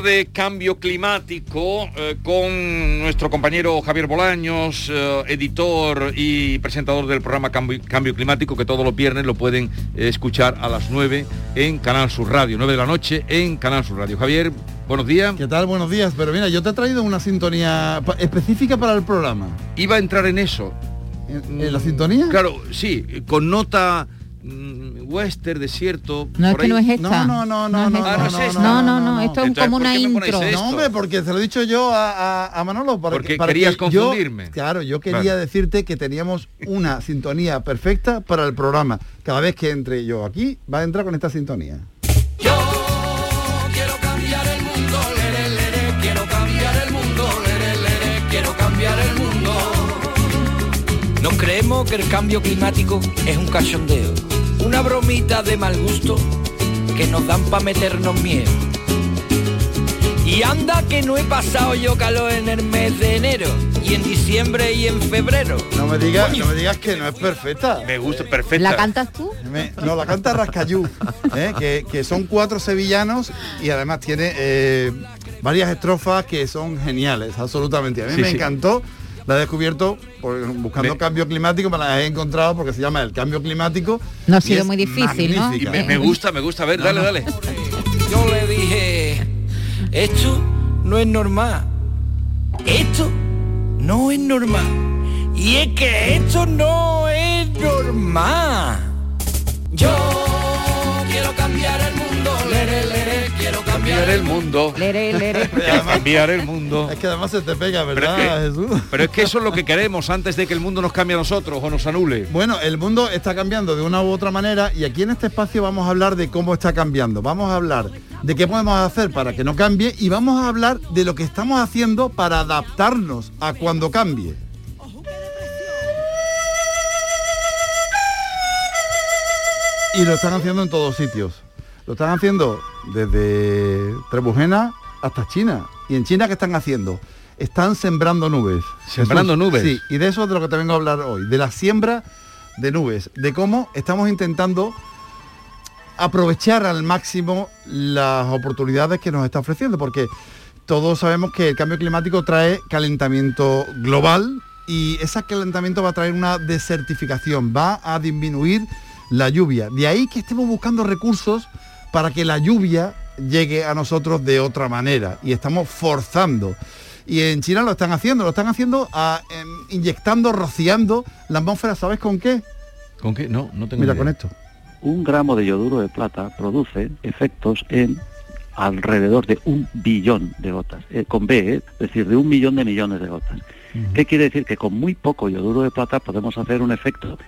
Hablar de cambio climático eh, con nuestro compañero Javier Bolaños, eh, editor y presentador del programa Cambio, Cambio, Climático, que todos los viernes lo pueden eh, escuchar a las 9 en Canal Sur Radio, 9 de la noche en Canal Sur Radio. Javier, buenos días. ¿Qué tal? Buenos días. Pero mira, yo te he traído una sintonía específica para el programa. Iba a entrar en eso. ¿En, en la sintonía? Claro, sí, con nota western, desierto. No es que no es esta. No, no, no, no, no, no, no no. No, no, no, esto es como ¿por una intro. No, hombre, porque se lo he dicho yo a, a- a Manolo. Para Porque que, para querías que yo- confundirme. claro, yo quería decirte que teníamos una sintonía perfecta para el programa. Cada vez que entre yo aquí, va a entrar con esta sintonía. Quiero cambiar el mundo, lere, lere, quiero cambiar el mundo, lere, lere, quiero cambiar el mundo. Nos creemos que el cambio climático es un cachondeo, una bromita de mal gusto que nos dan para meternos miedo. Y anda que no he pasado yo calor en el mes de enero, y en diciembre y en febrero. No me digas, Coño. no me digas que no es perfecta. Me gusta, perfecta. ¿La cantas tú? Me- no, la canta Rascayú, ¿eh? que, que son cuatro sevillanos y además tiene eh, varias estrofas que son geniales, absolutamente. A mí Sí, me sí. encantó, la he descubierto por- buscando Me- cambio climático, me la he encontrado porque se llama el cambio climático. No ha sido muy difícil, ¿no? Y me gusta, me gusta. A ver, dale, dale. Yo le dije, esto no es normal. Esto no es normal. Y es que esto no es normal. Yo cambiar el mundo. Lere, lere. Cambiar el mundo. Es que además se te pega, Pero ¿verdad, es, que, Jesús? pero es que eso es lo que queremos antes de que el mundo nos cambie a nosotros o nos anule. Bueno, el mundo está cambiando de una u otra manera y aquí en este espacio vamos a hablar de cómo está cambiando. Vamos a hablar de qué podemos hacer para que no cambie y vamos a hablar de lo que estamos haciendo para adaptarnos a cuando cambie. Y lo están haciendo en todos sitios. Lo están haciendo desde Trebujena hasta China. ¿Y en China qué están haciendo? Están sembrando nubes. ¿Sembrando nubes? Sí, y de eso es de lo que te vengo a hablar hoy, de la siembra de nubes, de cómo estamos intentando aprovechar al máximo las oportunidades que nos está ofreciendo, porque todos sabemos que el cambio climático trae calentamiento global y ese calentamiento va a traer una desertificación, va a disminuir la lluvia. De ahí que estemos buscando recursos para que la lluvia llegue a nosotros de otra manera y estamos forzando. Y en China lo están haciendo, lo están haciendo ah, em, inyectando, rociando la atmósfera, ¿sabes con qué? ¿Con qué? No, no tengo Mira idea. con esto. un gramo de yoduro de plata produce efectos en alrededor de un billón de gotas, eh, con B, eh, es decir, de un millón de millones de gotas. ¿Qué quiere decir? Que con muy poco yoduro de plata podemos hacer un efecto.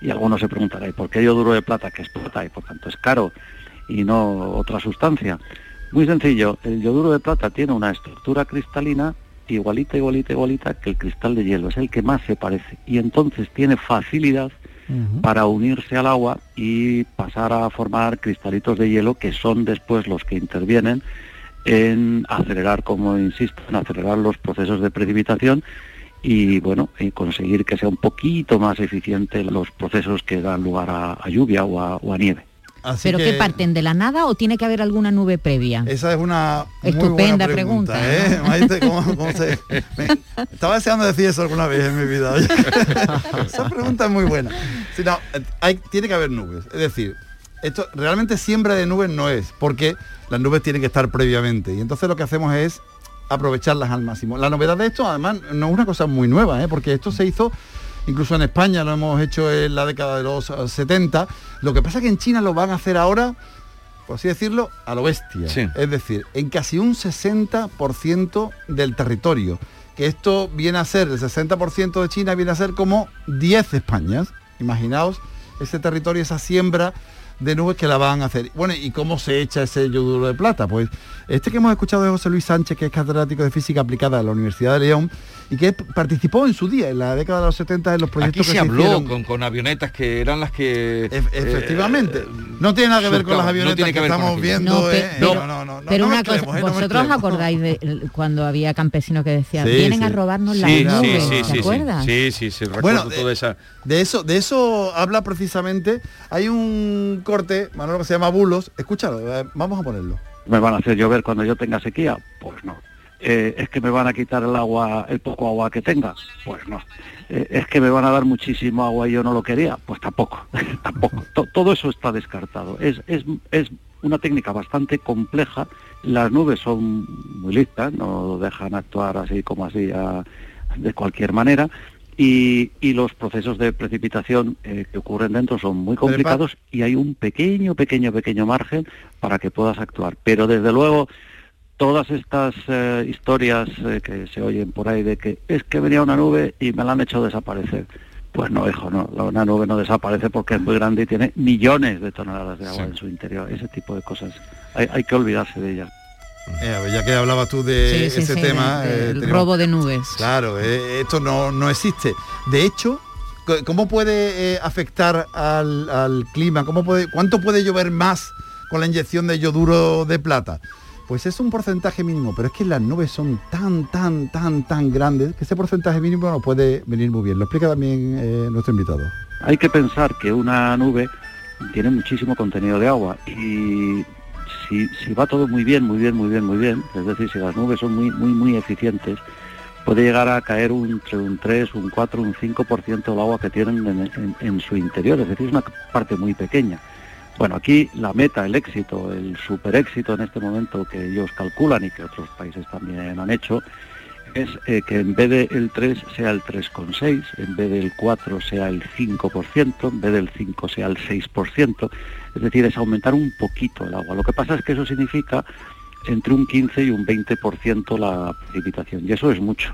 Y algunos se preguntarán, ¿y por qué yoduro de plata, que es plata y por tanto es caro y no otra sustancia? Muy sencillo, el yoduro de plata tiene una estructura cristalina igualita, igualita, igualita que el cristal de hielo, es el que más se parece. Y entonces tiene facilidad para unirse al agua y pasar a formar cristalitos de hielo que son después los que intervienen en acelerar, como insisto, en acelerar los procesos de precipitación y bueno, y conseguir que sea un poquito más eficiente los procesos que dan lugar a, a lluvia o a, o a nieve. Así ¿Pero que qué parten de la nada o tiene que haber alguna nube previa? Esa es una muy Estupenda buena pregunta, ¿eh? ¿no? Maite, ¿cómo- cómo se- me- estaba deseando decir eso alguna vez en mi vida. Esa pregunta es muy buena. Sí, no, hay- tiene que haber nubes. Es decir, esto realmente siembra de nubes no es, porque las nubes tienen que estar previamente. Y entonces lo que hacemos es aprovecharlas al máximo. La novedad de esto, además, no es una cosa muy nueva, ¿eh? porque esto se hizo incluso en España, lo hemos hecho en la década de los eh, 70. Lo que pasa es que en China lo van a hacer ahora, por así decirlo, a lo bestia. Sí. Es decir, en casi un 60% del territorio. Que esto viene a ser, el 60% de China viene a ser como 10 Españas. Imaginaos ese territorio, esa siembra de nubes que la van a hacer. Bueno, ¿y cómo se echa ese yoduro de plata? Pues este que hemos escuchado de José Luis Sánchez, que es catedrático de física aplicada de la Universidad de León y que participó en su día, en la década de los 70, en los proyectos Aquí se que habló hicieron. con, con avionetas que eran las que... Ef- efectivamente. eh, no tiene nada que ver con las. No avionetas tiene que, que con estamos viendo. No, pe- eh. pero- no, no, no, no, Pero no una cosa, eh, no vosotros mezclemos. acordáis de cuando había campesinos que decían, Sí, vienen sí. a robarnos las Sí, nubes, sí, ¿te sí, sí, acuerdas? sí, sí, sí, recuerdo Bueno, toda de- esa... De eso, de eso habla precisamente. Hay un corte, Manolo, que se llama Bulos. Escúchalo, eh, vamos a ponerlo. ¿Me van a hacer llover cuando yo tenga sequía? Pues no. Eh, ¿Es que me van a quitar el agua, el poco agua que tenga? Pues no. Eh, ¿Es que me van a dar muchísimo agua y yo no lo quería? Pues tampoco. tampoco. To- todo eso está descartado. Es, es, es una técnica bastante compleja. Las nubes son muy listas, no dejan actuar así como así a- de cualquier manera. Y, y los procesos de precipitación eh, que ocurren dentro son muy complicados y hay un pequeño, pequeño, pequeño margen para que puedas actuar. Pero desde luego, todas estas eh, historias eh, que se oyen por ahí de que es que venía una nube y me la han hecho desaparecer. Pues no, hijo, no, una nube no desaparece porque es muy grande y tiene millones de toneladas de agua Sí. en su interior. Ese tipo de cosas. Hay, hay que olvidarse de ellas. Eh, a ver, ya que hablabas tú de Sí, sí, ese sí, tema. de- eh, tenemos- robo de nubes. Claro, eh, esto no, no existe. De hecho, ¿cómo puede eh, afectar al, al clima? ¿Cómo puede, ¿Cuánto puede llover más con la inyección de yoduro de plata? Pues es un porcentaje mínimo, pero es que las nubes son tan, tan, tan, tan grandes que ese porcentaje mínimo no puede venir muy bien. Lo explica también eh, nuestro invitado. Hay que pensar que una nube tiene muchísimo contenido de agua y si, va todo muy bien, muy bien, muy bien, muy bien, es decir, si las nubes son muy, muy, muy eficientes, puede llegar a caer un, un 3, un 4, un 5% del agua que tienen en, en- en su interior, es decir, es una parte muy pequeña. Bueno, aquí la meta, el éxito, el super éxito en este momento que ellos calculan y que otros países también han hecho, es eh, que en vez del 3 sea el 3,6, en vez del 4 sea el 5%, en vez del 5 sea el 6%, es decir, es aumentar un poquito el agua. Lo que pasa es que eso significa entre un 15 y un 20% la precipitación, y eso es mucho.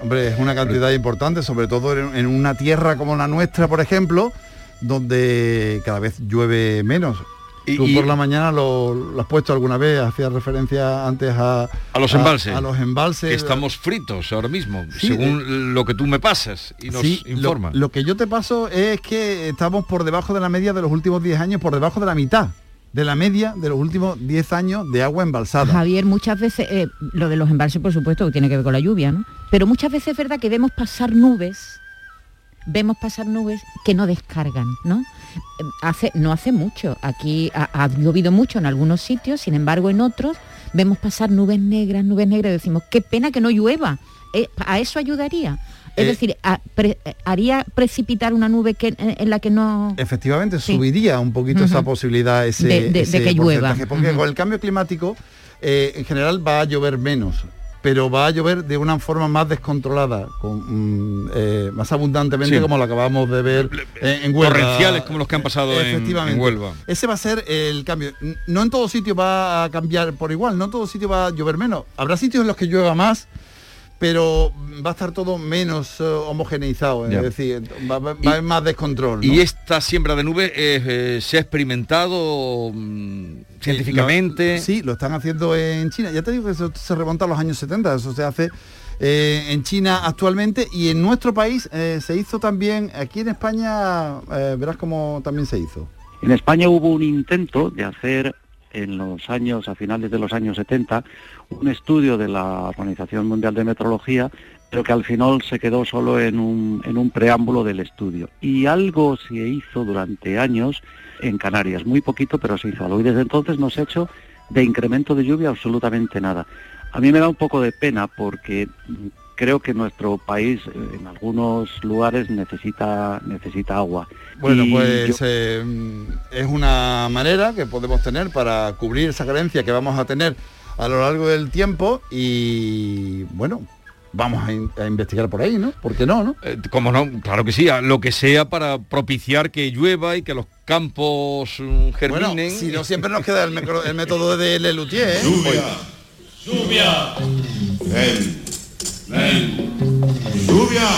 Hombre, es una cantidad importante, sobre todo en, en una tierra como la nuestra, por ejemplo, donde cada vez llueve menos. Y- Tú y- por la mañana lo, lo has puesto alguna vez, hacías referencia antes a... A los embalses. A, los embalses. que estamos fritos ahora mismo, Sí, según lo que tú me pasas y nos Sí, lo, informas. lo que yo te paso es que estamos por debajo de la media de los últimos 10 años, por debajo de la mitad de la media de los últimos 10 años de agua embalsada. Javier, muchas veces, eh, lo de los embalses, por supuesto, que tiene que ver con la lluvia, ¿no? Pero muchas veces es verdad que vemos pasar nubes, vemos pasar nubes que no descargan, ¿no? Eh, Hace, no hace mucho, aquí ha, ha llovido mucho en algunos sitios, sin embargo en otros vemos pasar nubes negras, nubes negras, y decimos, qué pena que no llueva. Eh, ¿A eso ayudaría? Es Eh, decir, a- pre- eh, ¿haría precipitar una nube que, en, en la que no... Efectivamente, Sí. subiría un poquito esa posibilidad, ese, De- de- de ese que llueva. Porque con el cambio climático, eh, en general va a llover menos, pero va a llover de una forma más descontrolada, con, mm, eh, más abundantemente, Sí. como lo acabamos de ver en, en Huelva. Torrenciales como los que han pasado en- Efectivamente. en Huelva. Ese va a ser el cambio. No en todo sitio va a cambiar por igual, no en todo sitio va a llover menos. Habrá sitios en los que llueva más, pero va a estar todo menos eh, homogeneizado, es Ya. decir, va, va- va Y- a haber más descontrol. ¿no? Y esta siembra de nube eh, eh, se ha experimentado mm, científicamente. Lo- sí, lo están haciendo en China. Ya te digo que eso se remonta a los años 70, eso se hace eh, en China actualmente y en nuestro país eh, se hizo también, aquí en España, eh, verás cómo también se hizo. En España hubo un intento de hacer en los años, a finales de los años 70, un estudio de la Organización Mundial de Meteorología, pero que al final se quedó solo en un, en un preámbulo del estudio. Y algo se hizo durante años en Canarias, muy poquito, pero se hizo algo. Y desde entonces no se ha hecho de incremento de lluvia absolutamente nada. A mí me da un poco de pena porque creo que nuestro país eh, en algunos lugares necesita, necesita agua. Bueno, Y pues yo- eh, mm, es una manera que podemos tener para cubrir esa carencia que vamos a tener a lo largo del tiempo y bueno, vamos a, in- a investigar por ahí, ¿no? ¿Por qué no, no? Eh, como no, claro que sí, a lo que sea para propiciar que llueva y que los campos Bueno, germinen. si no siempre nos queda el, método de Lelutier, ¿eh? Lluvia, lluvia, ven, lluvia,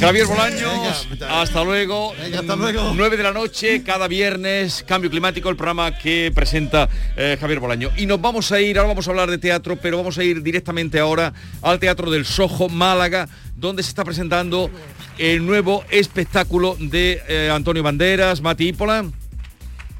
Javier Bolaños, hasta luego. hasta luego. 9 de la noche, cada viernes, Cambio Climático, el programa que presenta eh, Javier Bolaño. Y nos vamos a ir, ahora vamos a hablar de teatro, pero vamos a ir directamente ahora al Teatro del Sojo, Málaga, donde se está presentando el nuevo espectáculo de eh, Antonio Banderas, Mati Ípola.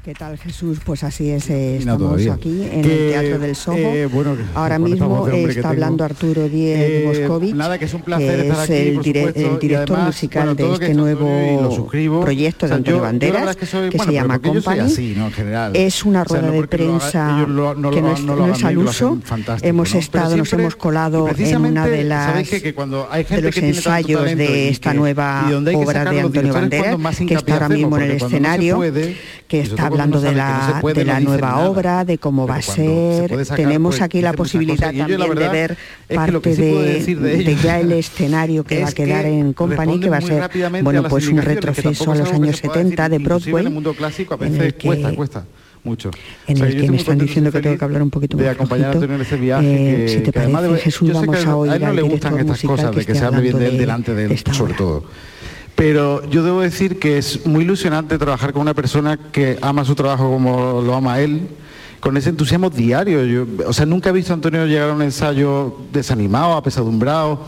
¿Qué tal Jesús? Pues así es, eh, estamos todavía. aquí en Que, el Teatro del Soho. eh, bueno, Ahora mismo está hablando Arturo Díez Eh, Moscovich, nada, que es un placer que estar es aquí, el, dire- director además, musical bueno, de este es nuevo proyecto O sea, de Antonio yo- Banderas, que soy- que bueno, se llama Company. Es una O sea, rueda no de prensa ellos lo- no que no es, no es al uso. Hemos estado, nos hemos colado en una de las de los ensayos de esta nueva obra de Antonio Banderas, que está ahora mismo en el escenario, que está hablando de la, se puede, de la no nueva obra, de cómo va a Pero cuando se ser. sacar, Tenemos pues, aquí la posibilidad yo, la también de ver es que parte sí de, de de ya el escenario que va a es quedar que en Company, que va a ser a bueno las pues un retroceso a es los años se pueda decir, 70 de Broadway. en el mundo clásico a en veces el que- cuesta, cuesta mucho. en O sea, el que me están diciendo que tengo que hablar un poquito más acompañar a flojito. Antonio en ese viaje Eh, que, si te que parece, de- Jesús, vamos a oír a él no al le gustan estas cosas de que se hable bien de él delante de él sobre todo pero yo debo decir que es muy ilusionante trabajar con una persona que ama su trabajo como lo ama él con ese entusiasmo diario. Yo, o sea nunca he visto a Antonio llegar a un ensayo desanimado apesadumbrado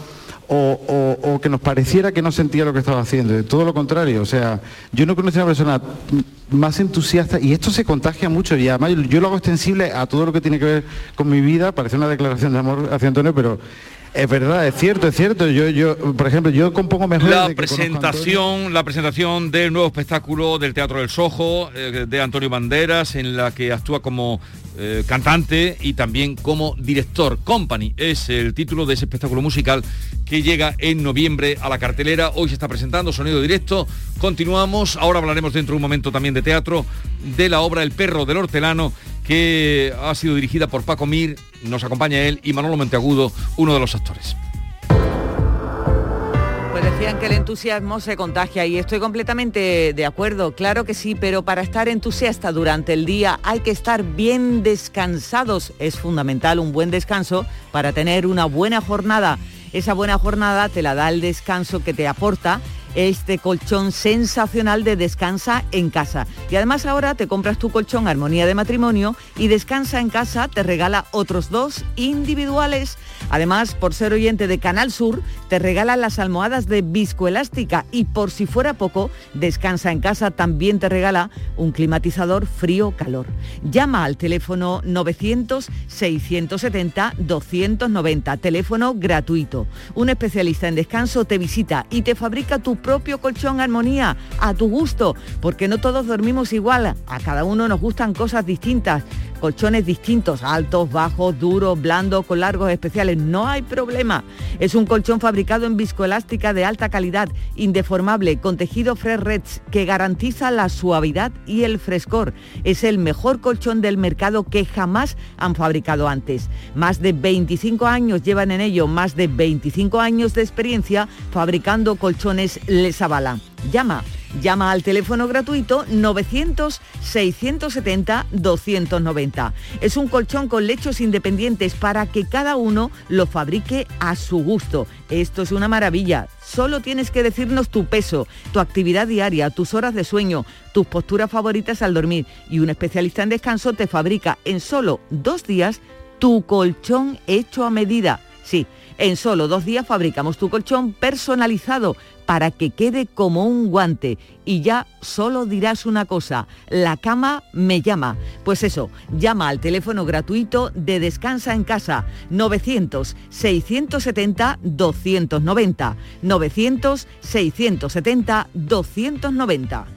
o, o- que nos pareciera que no sentía lo que estaba haciendo, todo lo contrario, o sea, yo no conocí a una persona más entusiasta y esto se contagia mucho y además yo lo hago extensible a todo lo que tiene que ver con mi vida, parece una declaración de amor hacia Antonio, pero es verdad, es cierto, es cierto, yo, yo por ejemplo, yo compongo mejor La presentación, la presentación del nuevo espectáculo del Teatro del Sojo eh, de Antonio Banderas, en la que actúa como eh, cantante y también como director. Company es el título de ese espectáculo musical que llega en noviembre a la cartelera. Hoy se está presentando sonido directo. Continuamos. Ahora hablaremos dentro de un momento también de teatro de la obra El perro del hortelano que ha sido dirigida por Paco Mir. Nos acompaña él y Manolo Monteagudo, uno de los actores. Pues decían que el entusiasmo se contagia y estoy completamente de acuerdo, claro que sí, pero para estar entusiasta durante el día hay que estar bien descansados. Es fundamental un buen descanso para tener una buena jornada. Esa buena jornada te la da el descanso que te aporta este colchón sensacional de descansa en casa. Y además ahora te compras tu colchón Armonía de Matrimonio y Descansa en casa te regala otros dos individuales. Además, por ser oyente de Canal Sur, te regalan las almohadas de viscoelástica y por si fuera poco, Descansa en casa también te regala un climatizador frío-calor. Llama al teléfono 900-670-290, teléfono gratuito. Un especialista en descanso te visita y te fabrica tu propio colchón armonía a tu gusto, porque no todos dormimos igual, a cada uno nos gustan cosas distintas, colchones distintos, altos, bajos, duros, blandos, con largos especiales, no hay problema. Es un colchón fabricado en viscoelástica de alta calidad, indeformable, con tejido Fresh Reds, que garantiza la suavidad y el frescor. Es el mejor colchón del mercado que jamás han fabricado antes. Más de 25 años llevan en ello, más de 25 años de experiencia fabricando colchones Les Avala. Llama, llama al teléfono gratuito 900-670-290. Es un colchón con lechos independientes para que cada uno lo fabrique a su gusto. Esto es una maravilla. Solo tienes que decirnos tu peso, tu actividad diaria, tus horas de sueño, tus posturas favoritas al dormir y un especialista en descanso te fabrica en solo dos días tu colchón hecho a medida. Sí, en solo dos días fabricamos tu colchón personalizado para que quede como un guante. Y ya solo dirás una cosa, la cama me llama. Pues eso, llama al teléfono gratuito de Descansa en Casa 900-670-290. 900-670-290.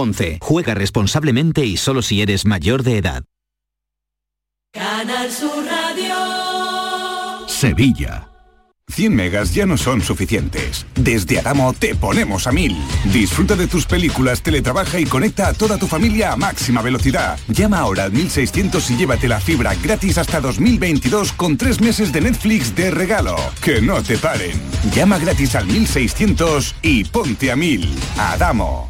11. Juega responsablemente y solo si eres mayor de edad. Canal Sur Radio. Sevilla. 100 megas ya no son suficientes. Desde Adamo te ponemos a 1000. Disfruta de tus películas, teletrabaja y conecta a toda tu familia a máxima velocidad. Llama ahora al 1600 y llévate la fibra gratis hasta 2022 con tres meses de Netflix de regalo. Que no te paren. Llama gratis al 1600 y ponte a 1000. Adamo.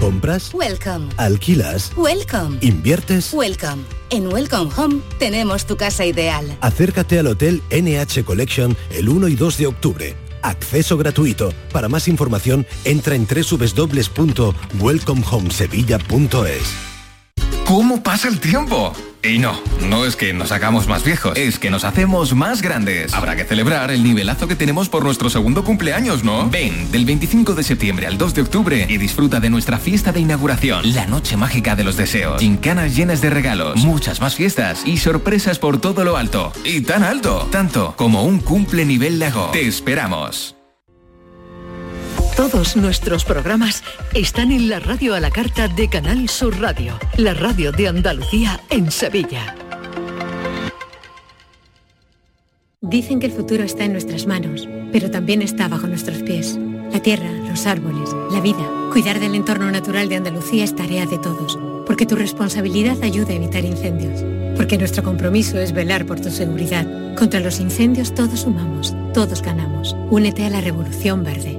¿Compras? Welcome. ¿Alquilas? Welcome. ¿Inviertes? Welcome. En Welcome Home tenemos tu casa ideal. Acércate al Hotel NH Collection el 1 y 2 de octubre. Acceso gratuito. Para más información, entra en www.welcomehomesevilla.es. ¿Cómo pasa el tiempo? Y no, no es que nos hagamos más viejos, es que nos hacemos más grandes. Habrá que celebrar el nivelazo que tenemos por nuestro segundo cumpleaños, ¿no? Ven, del 25 de septiembre al 2 de octubre y disfruta de nuestra fiesta de inauguración, la noche mágica de los deseos, gincanas llenas de regalos, muchas más fiestas y sorpresas por todo lo alto. Y tan alto, tanto como un cumple nivel lago. Te esperamos. Todos nuestros programas están en la radio a la carta de Canal Sur Radio, la radio de Andalucía en Sevilla. Dicen que el futuro está en nuestras manos, pero también está bajo nuestros pies. La tierra, los árboles, la vida. Cuidar del entorno natural de Andalucía es tarea de todos, porque tu responsabilidad ayuda a evitar incendios, porque nuestro compromiso es velar por tu seguridad. Contra los incendios todos sumamos, todos ganamos. Únete a la Revolución Verde,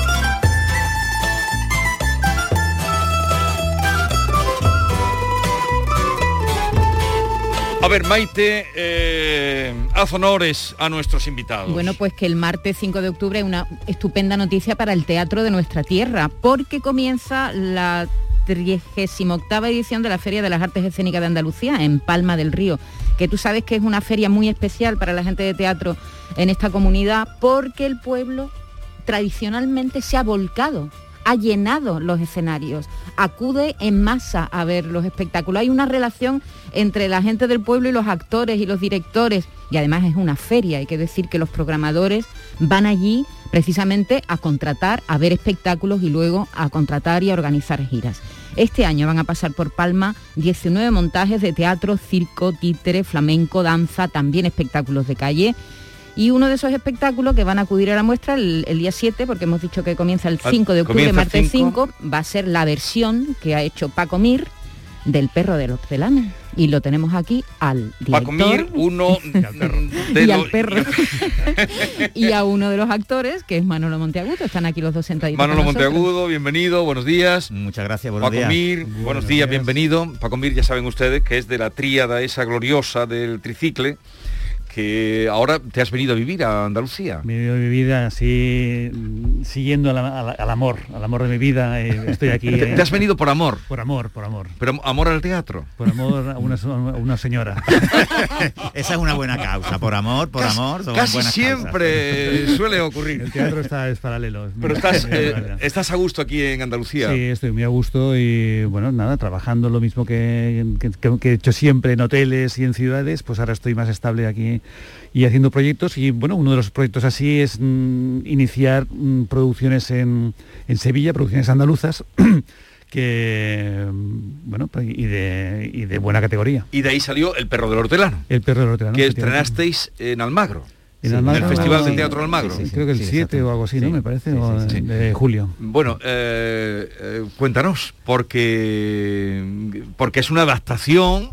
A ver, Maite, eh, haz honores a nuestros invitados. Bueno, pues que el martes 5 de octubre es una estupenda noticia para el teatro de nuestra tierra, porque comienza la 38 edición de la Feria de las Artes Escénicas de Andalucía en Palma del Río, que tú sabes que es una feria muy especial para la gente de teatro en esta comunidad, porque el pueblo tradicionalmente se ha volcado ha llenado los escenarios, acude en masa a ver los espectáculos. Hay una relación entre la gente del pueblo y los actores y los directores, y además es una feria, hay que decir que los programadores van allí precisamente a contratar, a ver espectáculos y luego a contratar y a organizar giras. Este año van a pasar por Palma 19 montajes de teatro, circo, títere, flamenco, danza, también espectáculos de calle y uno de esos espectáculos que van a acudir a la muestra el, el día 7, porque hemos dicho que comienza el 5 de octubre, martes 5. 5, va a ser la versión que ha hecho Paco Mir del perro del hortelano. Y lo tenemos aquí al director Paco Mir, uno de y al perro y a uno de los actores, que es Manolo Monteagudo. Están aquí los dos sentaditos. Manolo. Monteagudo, bienvenido, buenos días. Muchas gracias, buenos Paco días. Mir, buenos días, bienvenido. Paco Mir, ya saben ustedes que es de la tríada esa gloriosa del tricicle, que ahora te has venido a vivir a Andalucía. Mi, mi vida así mm, siguiendo a la- a la- al amor, al amor de mi vida. eh, estoy aquí. Te, eh, te has venido por amor. Por amor, por amor. Pero amor al teatro. Por amor a una, a una señora. Esa es una buena causa, por amor, por Casi- amor. son casi siempre causas. suele ocurrir. El teatro está es paralelo. es Pero estás, eh, estás a gusto aquí en Andalucía. Sí, estoy muy a gusto y bueno, nada, trabajando lo mismo que, que- que- que he hecho siempre en hoteles y en ciudades, pues ahora estoy más estable aquí y haciendo proyectos y bueno, uno de los proyectos así es mm, iniciar mm, producciones en, en Sevilla, producciones andaluzas, que mm, bueno, pues, y de, y de buena categoría. Y de ahí salió El perro del hortelano, El perro del hortelano. que estrenasteis en Almagro. En Almagro, el Festival de Teatro Almagro. sí, creo que el 7 o algo así, ¿no? Me parece, o de julio. Bueno, eh, eh, cuéntanos, porque, porque es una adaptación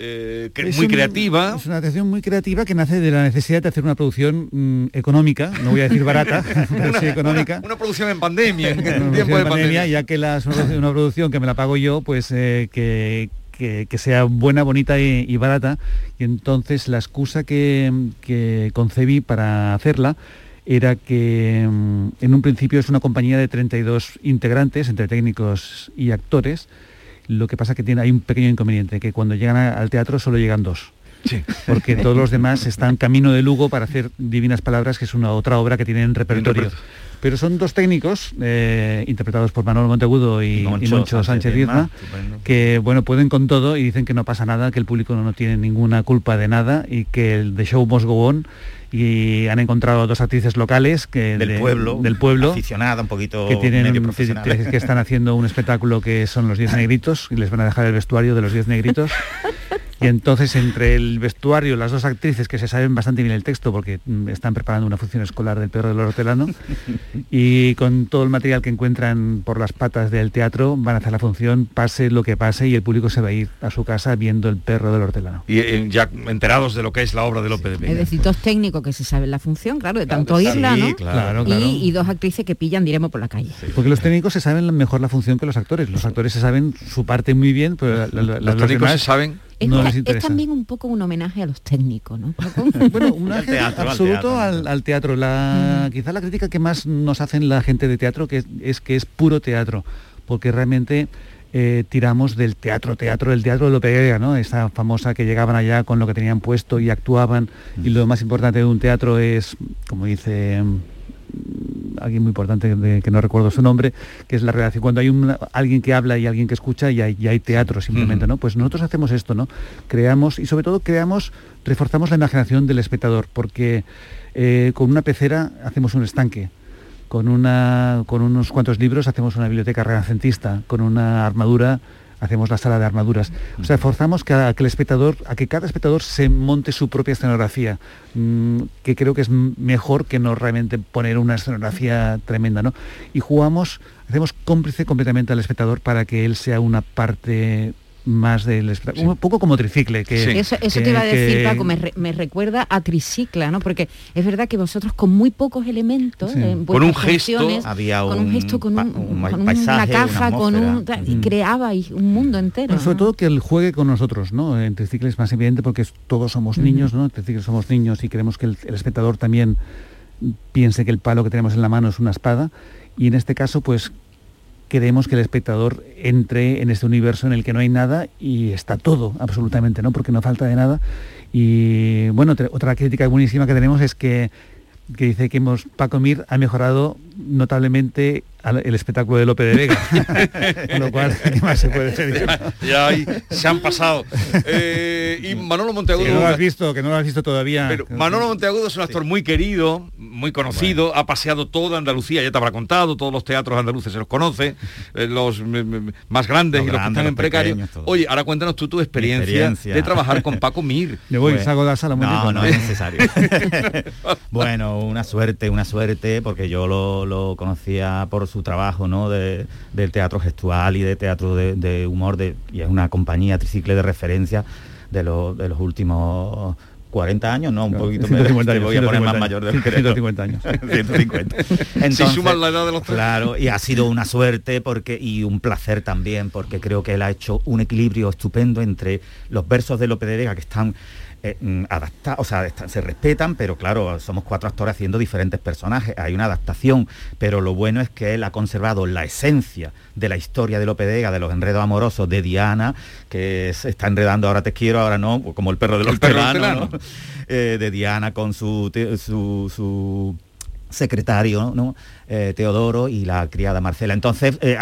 eh, que es muy un- creativa. Es una adaptación muy creativa que nace de la necesidad de hacer una producción mm, económica, no voy a decir barata, pero sí económica. Una producción en pandemia, en Una tiempo producción de de pandemia, pandemia. ya que la, es una, producción- una que me la pago yo, pues eh, que, que- que sea buena, bonita y, y barata. Y entonces la excusa que, que concebí para hacerla era que mm, en un principio es una compañía de 32 integrantes, entre técnicos y actores, Lo que pasa que tiene, hay un pequeño inconveniente, que cuando llegan a- al teatro solo llegan dos. Porque todos los demás están camino de Lugo para hacer Divinas Palabras, que es una otra obra que tienen en repertorio. Pero son dos técnicos, eh, interpretados por Manuel Monteagudo y, y Moncho Moncho, Sánchez Diezma, que bueno, pueden con todo y dicen que no pasa nada, que el público no tiene ninguna culpa de nada y que el The Show Must Go On y han encontrado dos actrices locales que Del de- pueblo, del pueblo aficionada, un poquito que tienen medio profesional. que están haciendo un espectáculo que son los 10 negritos y les van a dejar el vestuario de los 10 negritos y entonces entre el vestuario las dos actrices que se saben bastante bien el texto porque mm, están preparando una función escolar del perro del hortelano y con todo el material que encuentran por las patas del teatro van a hacer la función pase lo que pase y el público se va a ir a su casa viendo el perro del hortelano Y eh, ya enterados de lo que es la obra de Lope de Vega. Es decir, dos técnicos que se saben la función, claro, de tanto sí, oírla, ¿no? claro, Y- claro. Y, dos actrices que pillan, diremos, por la calle. porque los técnicos se saben mejor la función que los actores los actores se saben su parte muy bien pero la- la- la- Los técnicos demás se saben Es, no ta- les es interesa también un poco un homenaje a los técnicos, ¿no? bueno, un teatro, al absoluto teatro. al, al teatro. La, Quizá la crítica que más nos hacen la gente de teatro que es, es que es puro teatro, porque realmente eh, tiramos del teatro, teatro, el teatro de Lope de Vega, ¿no? Esa famosa que llegaban allá con lo que tenían puesto y actuaban, y lo más importante de un teatro es, como dice mm, alguien muy importante de- que no recuerdo su nombre, que es la relación. Cuando hay una- alguien que habla y alguien que escucha y hay, y hay teatro simplemente. ¿no? Pues nosotros hacemos esto, ¿no? Creamos y sobre todo creamos, reforzamos la imaginación del espectador, porque eh, con una pecera hacemos un estanque. Con, una, con unos cuantos libros hacemos una biblioteca renacentista, con una armadura hacemos la sala de armaduras. O sea, forzamos que a, que el espectador, a que cada espectador se monte su propia escenografía, mm, que creo que es mejor que no realmente poner una escenografía tremenda, ¿no? Y jugamos, hacemos cómplice completamente al espectador para que él sea una parte más del espectáculo, un poco como tricicle que Eso, eso que- te iba a decir, que- Paco, me, re- me recuerda a Tricicla, ¿no? Porque es verdad que vosotros con muy pocos elementos, Sí. en Con un gesto, había con un gesto, con, un, un con paisaje, una una caja, con un, y creabais un mundo entero. Bueno, sobre ¿no? todo que él juegue con nosotros, ¿no? En Tricicle es más evidente porque todos somos niños, ¿no? En Tricicle somos niños y queremos que el, el espectador también piense que el palo que tenemos en la mano es una espada. Y en este caso, pues queremos que el espectador entre en este universo en el que no hay nada y está todo, absolutamente, ¿no? Porque no falta de nada. Y bueno, otra- crítica buenísima que tenemos es que, que dice que hemos, Paco Mir ha mejorado notablemente el espectáculo de Lope de Vega. Con lo cual, ¿qué más se puede decir? ya, ya ahí se han pasado. Eh, y Manolo Monteagudo... Que no lo has visto, que no lo has visto todavía. Pero Manolo Monteagudo es un actor muy querido, muy conocido, ha paseado toda Andalucía, ya te habrá contado, todos los teatros andaluces se los conoce, eh, los mm, mm, más grandes Los y los que están en precario. Oye, ahora cuéntanos tú tu experiencia, experiencia. de trabajar con Paco Mir. Yo voy Pues- salgo de la sala No, no es necesario. bueno, una suerte, una suerte, porque yo lo, lo conocía por su trabajo, ¿no? De, del teatro gestual y de teatro de, de humor, de, y es una compañía tricicle de referencia de, los de los últimos 40 años, no, un poquito me 150 te años, voy a poner más 150 mayor de lo que 150 años. 150. si sumas la edad de los tres. Claro, y ha sido una suerte porque y un placer también, porque creo que él ha hecho un equilibrio estupendo entre los versos de Lope de Vega que están eh, mm, o sea, se respetan, pero claro, somos cuatro actores haciendo diferentes personajes, hay una adaptación, pero lo bueno es que él ha conservado la esencia de la historia de Lope de Vega, de los enredos amorosos de Diana, que se está enredando, ahora te quiero, ahora no, como el perro del hortelano. ¿no? Eh, de Diana con su, su, su secretario, ¿no? Eh, Teodoro y la criada Marcela. Entonces, eh,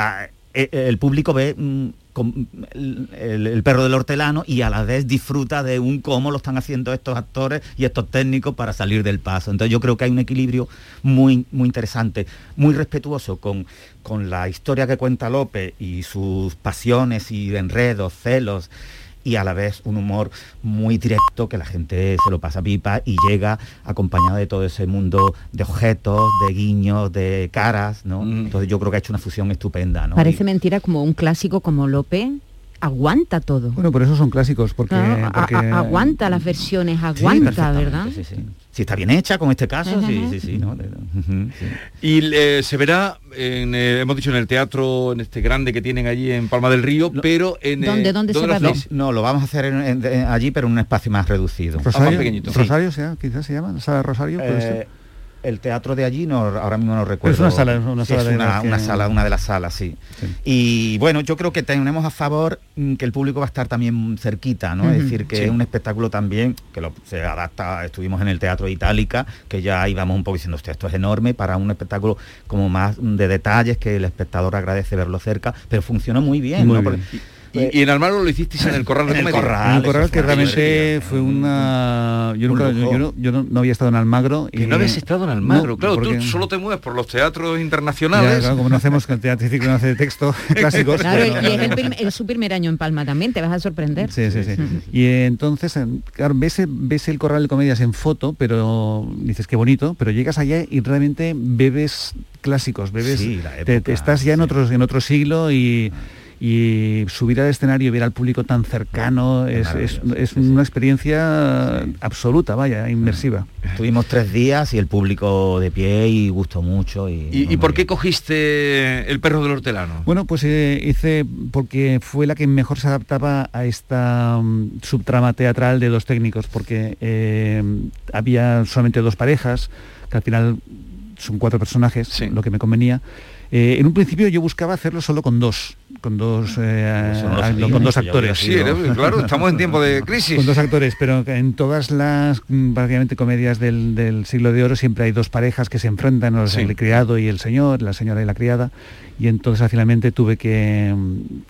el público ve mm, el, el- perro del hortelano y a la vez disfruta de un cómo lo están haciendo estos actores y estos técnicos para salir del paso. Entonces yo creo que hay un equilibrio muy, muy interesante, muy respetuoso con, con la historia que cuenta Lope y sus pasiones y enredos, celos y a la vez un humor muy directo que la gente se lo pasa pipa y llega acompañado de todo ese mundo de objetos, de guiños, de caras, ¿no? Entonces yo creo que ha hecho una fusión estupenda, ¿no? Parece mentira como un clásico como Lope aguanta todo. Bueno, por eso son clásicos, porque... Claro, a- porque- a- aguanta las versiones, aguanta, ¿verdad? Sí, sí. Si está bien hecha con este caso, sí, sí, sí, ¿no? Y eh, se verá, en, eh, hemos dicho, en el teatro, en este grande que tienen allí en Palma del Río, pero en... eh, ¿Dónde- dónde se va a ver? hacéis? No, lo vamos a hacer en- en- en- allí, pero en un espacio más reducido. Rosario, pequeñito. Rosario sea, quizás se llama, ¿la sala de Rosario? ¿Puede ser? El teatro de allí, no, ahora mismo no recuerdo. es una sala, una sala es de una, que- una sala, una de las salas, sí. Y bueno, yo creo que tenemos a favor mm, que el público va a estar también cerquita, ¿no? Es decir, que Sí. es un espectáculo también que lo- se adapta, estuvimos en el Teatro Itálica, que ya íbamos un poco diciendo, hostia, esto es enorme para un espectáculo como más de detalles, que el espectador agradece verlo cerca, pero funcionó muy bien, Muy ¿no? bien. Porque- Y, y en Almagro lo hicisteis en el Corral de En el. Corral, En el corral eso que realmente fue una yo, nunca- yo no, yo no- no había estado en Almagro Que no habías estado en Almagro. No, claro, porque- tú solo te mueves por los teatros Ya, internacionales. claro, como no hacemos que el teatro ciclo no hace de texto clásicos Claro, pero- y es, el prim- es su primer año en Palma también, te vas a sorprender. Sí, sí, sí. Y entonces, eh, claro, ves, ves el corral de comedias en foto, pero dices qué bonito, pero llegas allá y realmente bebes clásicos, bebes, Sí, la te- te época, estás ya en otro, en otro siglo y, y subir al escenario y ver al público tan cercano es, es- es una experiencia absoluta, vaya, inmersiva. Estuvimos tres días y el público de pie y gustó mucho. Y, ¿Y, y por qué cogiste el perro del hortelano? Bueno, pues eh, hice porque fue la que mejor se adaptaba a esta mm, subtrama teatral de dos técnicos, porque eh, había solamente dos parejas, que al final son cuatro personajes, lo que me convenía. Eh, en un principio yo buscaba hacerlo solo con dos, con dos, eh, no con dos actores. Sí, claro, estamos en tiempo de crisis. Con dos actores, pero en todas las mm, prácticamente comedias del, del siglo de oro siempre hay dos parejas que se enfrentan, ¿no? Sí. el criado y el señor, la señora y la criada, y entonces finalmente tuve que,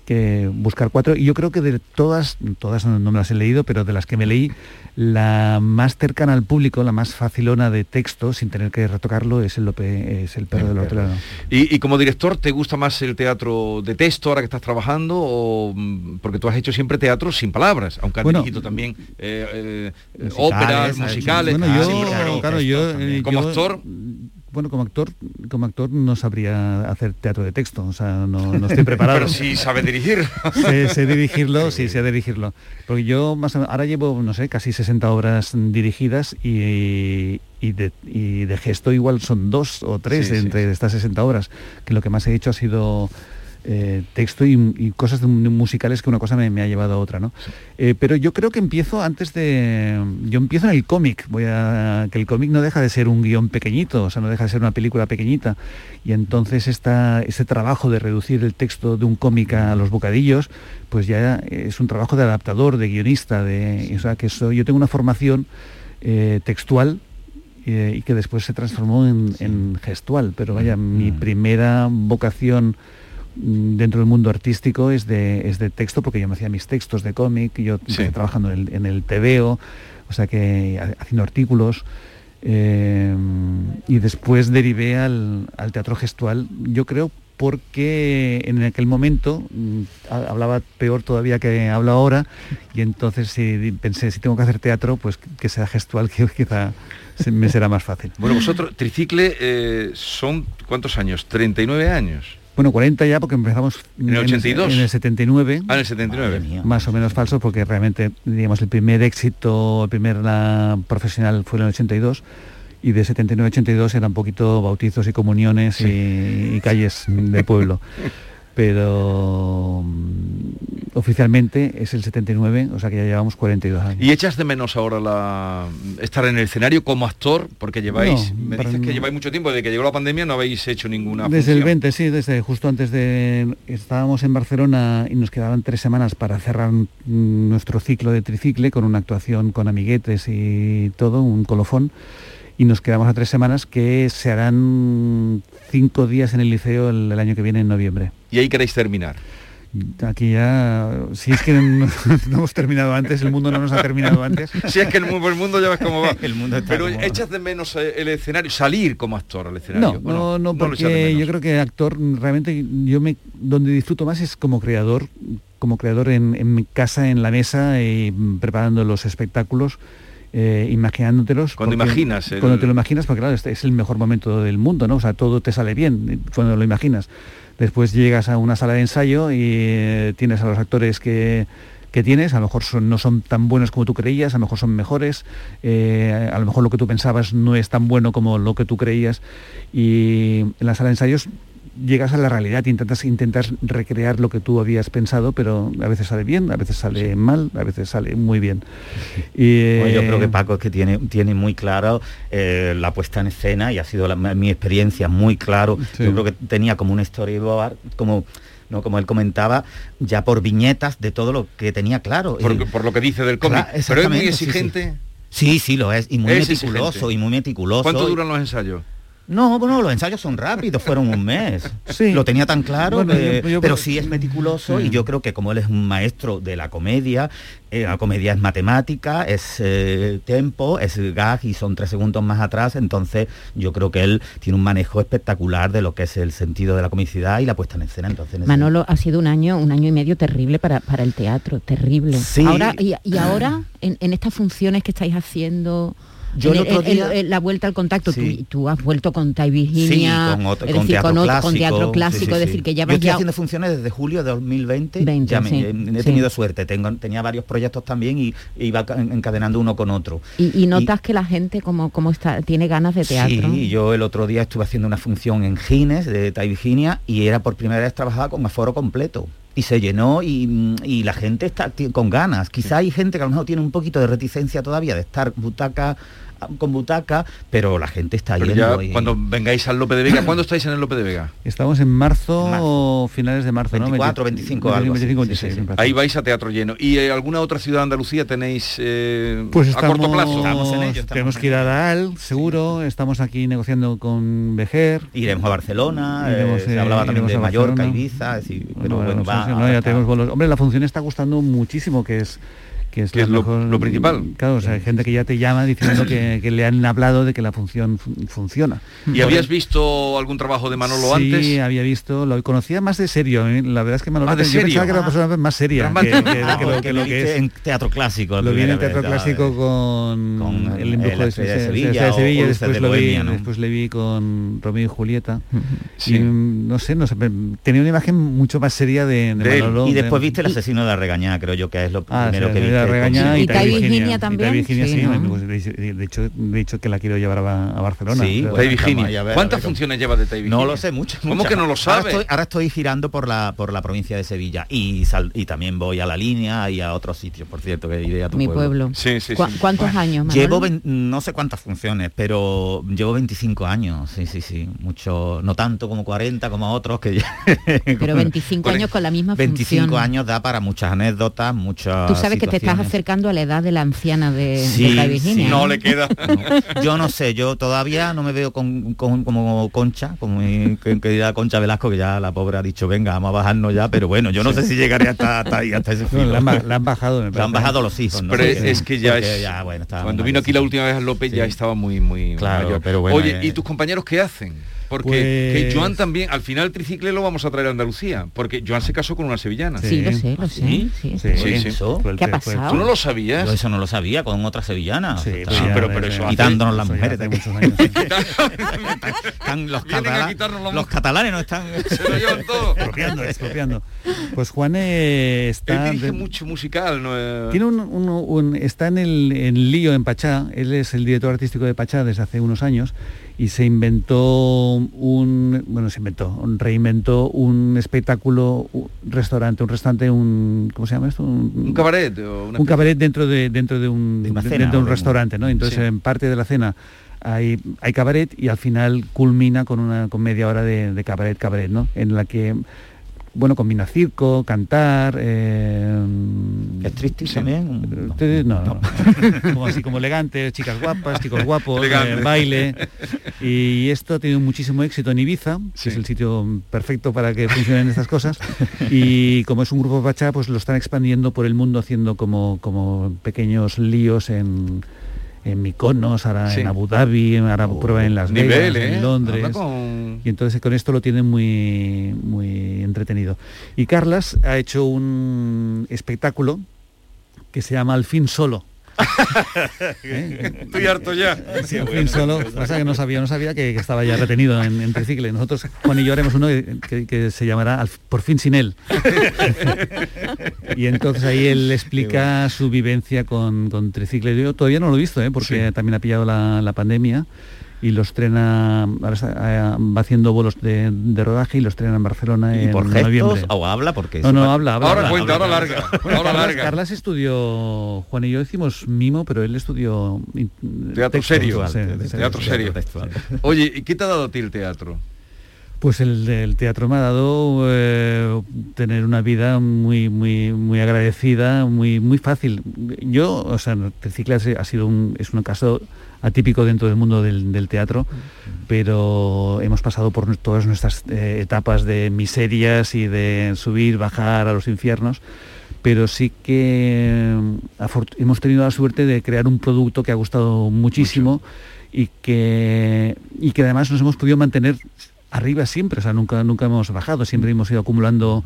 que buscar cuatro, y yo creo que de todas, todas no, no me las he leído, pero de las que me leí, la más cercana al público, la más facilona de texto, sin tener que retocarlo, es el, Lope, es el perro del hortelano. ¿Y, y como director, ¿te gusta más el teatro de texto ahora que estás trabajando? O, mm, porque tú has hecho siempre teatro sin palabras, aunque has Bueno, dirigido también eh, eh, musicales, óperas, musicales. Bueno, yo, sí, pero- claro, yo, eh, como yo- actor, bueno, como actor, como actor no sabría hacer teatro de texto, o sea, no, no estoy preparado. pero sí sabe dirigir. sé, sé dirigirlo, sí, sé dirigirlo. Porque yo más o menos- ahora llevo, no sé, casi 60 obras dirigidas y, y de, y de gesto igual son dos o tres Sí, sí, entre estas 60 obras, que lo que más he hecho ha sido eh, texto y, y cosas musicales que una cosa me, me ha llevado a otra, ¿no? Eh, pero yo creo que empiezo antes de... Yo empiezo en el cómic, voy a... que el cómic no deja de ser un guion pequeñito, o sea, no deja de ser una película pequeñita. Y entonces esta, ese trabajo de reducir el texto de un cómic a los bocadillos, pues ya es un trabajo de adaptador, de guionista, de... O sea, que yo tengo una formación eh, textual y que después se transformó en, en gestual. Pero vaya, mi primera vocación mm, dentro del mundo artístico es de, es de texto, porque yo me hacía mis textos de cómic, yo trabajando en el, en el TVO, o sea que ha- haciendo artículos. eh, y después derivé al, al teatro gestual, yo creo porque en aquel momento mm, ha- hablaba peor todavía que hablo ahora y entonces sí, di- pensé si tengo que hacer teatro pues que sea gestual que quizá se- me será más fácil. bueno, vosotros, Tricicle, eh, son ¿cuántos años? 39 años. Bueno, 40 ya porque empezamos ¿En el 82? En, el 79. Ah, en el 79. Más o menos falso porque realmente, digamos, el primer éxito, el primer la, profesional fue en el 82 y de 79 a 82 eran poquito bautizos y comuniones y, y calles de pueblo. Pero mm, oficialmente es el 79, o sea que ya llevamos 42 años. ¿Y echas de menos ahora la estar en el escenario como actor? Porque lleváis, No, me dices que no- lleváis mucho tiempo, desde que llegó la pandemia no habéis hecho ninguna Desde el función. 20, sí, desde justo antes de... Estábamos en Barcelona y nos quedaban tres semanas para cerrar nuestro ciclo de tricicle con una actuación con amiguetes y todo, un colofón. Y nos quedamos a tres semanas que se harán cinco días en el liceo el, el año que viene, en noviembre. Y ahí queréis terminar. Aquí ya, si es que no, no hemos terminado antes, el mundo no nos ha terminado antes. Si es que el mundo, el mundo ya ves cómo va. El mundo está Pero como- echas de menos eh, el escenario, salir como actor al escenario. No, ¿o no, no, porque yo creo que actor realmente yo me donde disfruto más es como creador, como creador en, en casa, en la mesa y mm, preparando los espectáculos. Eh, imaginándotelos Cuando porque- imaginas el- cuando te lo imaginas porque claro este es el mejor momento del mundo no o sea todo te sale bien cuando lo imaginas. Después llegas a una sala de ensayo y eh, tienes a los actores que que tienes, a lo mejor son- no son tan buenos como tú creías, a lo mejor son mejores, eh, a lo mejor lo que tú pensabas no es tan bueno como lo que tú creías. Y en la sala de ensayos llegas a la realidad, intentas, intentas recrear lo que tú habías pensado, pero a veces sale bien, a veces sale mal, a veces sale muy bien. Y, Bueno, yo eh, creo que Paco es que tiene, tiene muy claro eh, la puesta en escena y ha sido la- mi experiencia muy claro. Yo creo que tenía como una storyboard, como, ¿no? como él comentaba, ya por viñetas de todo lo que tenía claro. Por, Y- por lo que dice del cómic. Claro, Pero es muy exactamente, sí, sí. exigente. Sí, sí, lo es. Y muy Es meticuloso, exigente. y muy meticuloso. ¿Cuánto duran los ensayos? No, bueno, los ensayos son rápidos, fueron un mes. Sí. Lo tenía tan claro, Bueno, que- yo- yo- pero sí es meticuloso y yo creo que como él es un maestro de la comedia, eh, la comedia es matemática, es eh, tempo, es gag y son tres segundos más atrás, entonces yo creo que él tiene un manejo espectacular de lo que es el sentido de la comicidad y la puesta en escena. Entonces, en ese- Manolo, ha sido un año, un año y medio terrible para, para el teatro, terrible. Sí. Ahora, y, y ahora, en, en estas funciones que estáis haciendo, Yo el otro en- día- en la vuelta al contacto, Sí. tú, tú has vuelto con Tai Virginia, Sí, con, otro- es con decir, teatro con, clásico. con teatro sí, clásico, sí, es decir, que ya Yo estoy ya- haciendo funciones desde julio de 2020. 20, ya me- eh, he tenido suerte, tengo, tenía varios proyectos también y iba ca- encadenando uno con otro. y, y notas que la gente como, como está, tiene ganas de teatro. Sí, yo el otro día estuve haciendo una función en Gines, de Tai Virginia, y era por primera vez trabajaba con aforo completo. Y se llenó y, y la gente está con ganas. Quizá hay gente que a lo mejor tiene un poquito de reticencia todavía de estar butaca con butaca, pero la gente está Pero yendo. ya y- cuando vengáis al Lope de Vega, ¿cuándo estáis en el Lope de Vega? Estamos en marzo, finales de marzo, 24, ¿no? 25, algo así, 25, sí, 26, sí, me parece. Ahí vais a teatro lleno. ¿Y eh, alguna otra ciudad de Andalucía tenéis eh, Pues a estamos, corto plazo? tenemos que ir a Daal, seguro. Estamos aquí negociando con Bejer. Iremos a Barcelona, Iremos, eh, se eh, hablaba también de a Mallorca, Barcelona. Ibiza, es decir, pero Bueno, bueno, no va no, ya tenemos. Hombre, la función está gustando muchísimo, que es que es, Que la es lo- mejor- lo principal. Claro, o sea, hay gente que ya te llama diciendo que, que le han hablado de que la función fun- funciona. ¿Y habías visto algún trabajo de Manolo sí, antes? había visto, lo conocía más de serio. ¿eh? La verdad es que Manolo Ah, ¿de yo serio? pensaba que era una persona más seria que, más- que- que lo, que lo es. en teatro clásico. Lo vi en el teatro vez, clásico con, Con, el embrujo de, Se- Sevilla después lo vi, después le vi con Romeo y Julieta. Sí. Y no sé, no sé, tenía una imagen mucho más seria de, de De él. Manolo. y después de- viste el asesino de la regañada, creo yo que es lo Ah, primero sí, que de regañada y, Y Tai Virginia también, Tai Virginia, sí, sí, ¿no? de, hecho, de hecho que la quiero llevar a, a Barcelona. Sí, Pero- bueno, Virginia. ver, ¿Cuántas funciones lleva de Tai Virginia? No lo sé mucho. ¿Cómo muchas. que no lo Ahora sabe? estoy, ahora estoy girando por la por la provincia de Sevilla y sal- y también voy a la línea y a otros sitios, por cierto, que iré a tu Mi pueblo. Sí, sí, ¿Cu- sí. ¿Cuántos años, Manolo? Llevo no sé cuántas funciones, pero llevo 25 años, sí, sí, sí, mucho, no tanto como 40 como otros que ya- Pero 25 años con la misma 25 función. años da para muchas anécdotas, muchas Tú sabes que te estás acercando a la edad de la anciana de, de Sí, Tai Virginia. sí. ¿eh? No le queda. No, yo no sé, yo todavía no me veo con, con- como Concha, como mi querida Concha Velasco, que ya la pobre ha dicho, venga, vamos a bajarnos ya, pero bueno, yo no sé si llegaré hasta, hasta ahí, hasta ese No, filo. la, han, ba- la han bajado, me han bajado los hijos, ¿no? Pero es que ya es... ya, bueno, estaba cuando vino aquí la última vez López ya estaba muy, muy Claro, mayor. pero bueno, Oye, eh. ¿y tus compañeros qué hacen? Porque Pues- que Joan también, al final el tricicle lo vamos a traer a Andalucía, porque Joan se casó con una sevillana. Sí, lo sé, lo sé. ¿Sí? sí. Sí, Sí, sí. Eso. ¿Qué ha pasado? ¿Tú no lo sabías? Yo eso no lo sabía con otra sevillana. Sí, pues pero- pero eso ya, hace- quitándonos las mujeres. hace muchos años, sí. Están los, Vienen a catala- quitarnos la los catalanes no están... Se lo llevan todo. expropiando, expropiando. Pues Juan eh, Él está... dirige de- mucho musical, ¿no? Eh, Tiene un, un- un- está en el en lío en Pachá, él es el director artístico de Pachá desde hace unos años y se inventó un, bueno, se inventó, un- reinventó un espectáculo, un restaurante, un restaurante, un, ¿cómo se llama esto? Un cabaret. o una un cabaret dentro de dentro de un, De cena dentro un de un- restaurante, ¿no? Entonces Sí. en parte de la cena hay, hay cabaret y al final culmina con una con media hora de, de cabaret cabaret, ¿no? En la que bueno, combina circo, cantar, eh, ¿Es triste sí. también? Eh, No, no, no. como así como elegante, chicas guapas, chicos guapos, eh, baile. Y esto ha tenido muchísimo éxito en Ibiza, Sí. que es el sitio perfecto para que funcionen estas cosas. Y como es un grupo Pachá, pues lo están expandiendo por el mundo haciendo como, como pequeños líos en en Mykonos, ahora Sí. en Abu Dhabi, ahora prueba en Las Vegas, nivel, ¿eh? en Londres. Con- Y entonces con esto lo tienen muy, muy entretenido. Y Carlas ha hecho un espectáculo que se llama Al fin solo. ¿Eh? Estoy harto ya. Sí, al fin solo. Pasa que no sabía, no sabía que, que estaba ya retenido en, en tricicle. Nosotros, Juan y yo, haremos uno que, que- que se llamará Al- Por fin sin él. y entonces ahí él explica su vivencia con, con tricicle. Yo todavía no lo he visto, ¿eh? porque también ha pillado la, la pandemia. Y los trena, ahora está, eh, va haciendo bolos de, de rodaje y los trena en Barcelona ¿Y en por gestos noviembre. o habla? Porque No, no, habla, habla. Ahora habla, cuenta, habla. ahora larga, Bueno, ahora Carlas, larga. Carlas estudió, Juan y yo hicimos mimo, pero él estudió Teatro texto, serio. sí, Teatro serio. textual. Oye, ¿y qué te ha dado a ti el teatro? Pues el, el teatro me ha dado eh, tener una vida muy muy muy agradecida, muy muy fácil. Yo, o sea, Triciclas ha sido un es un caso atípico dentro del mundo del, del teatro, pero hemos pasado por todas nuestras eh, etapas de miserias y de subir, bajar a los infiernos. Pero sí que mm, hemos tenido la suerte de crear un producto que ha gustado muchísimo y que, y que además nos hemos podido mantener arriba siempre, o sea, nunca, nunca hemos bajado, siempre hemos ido acumulando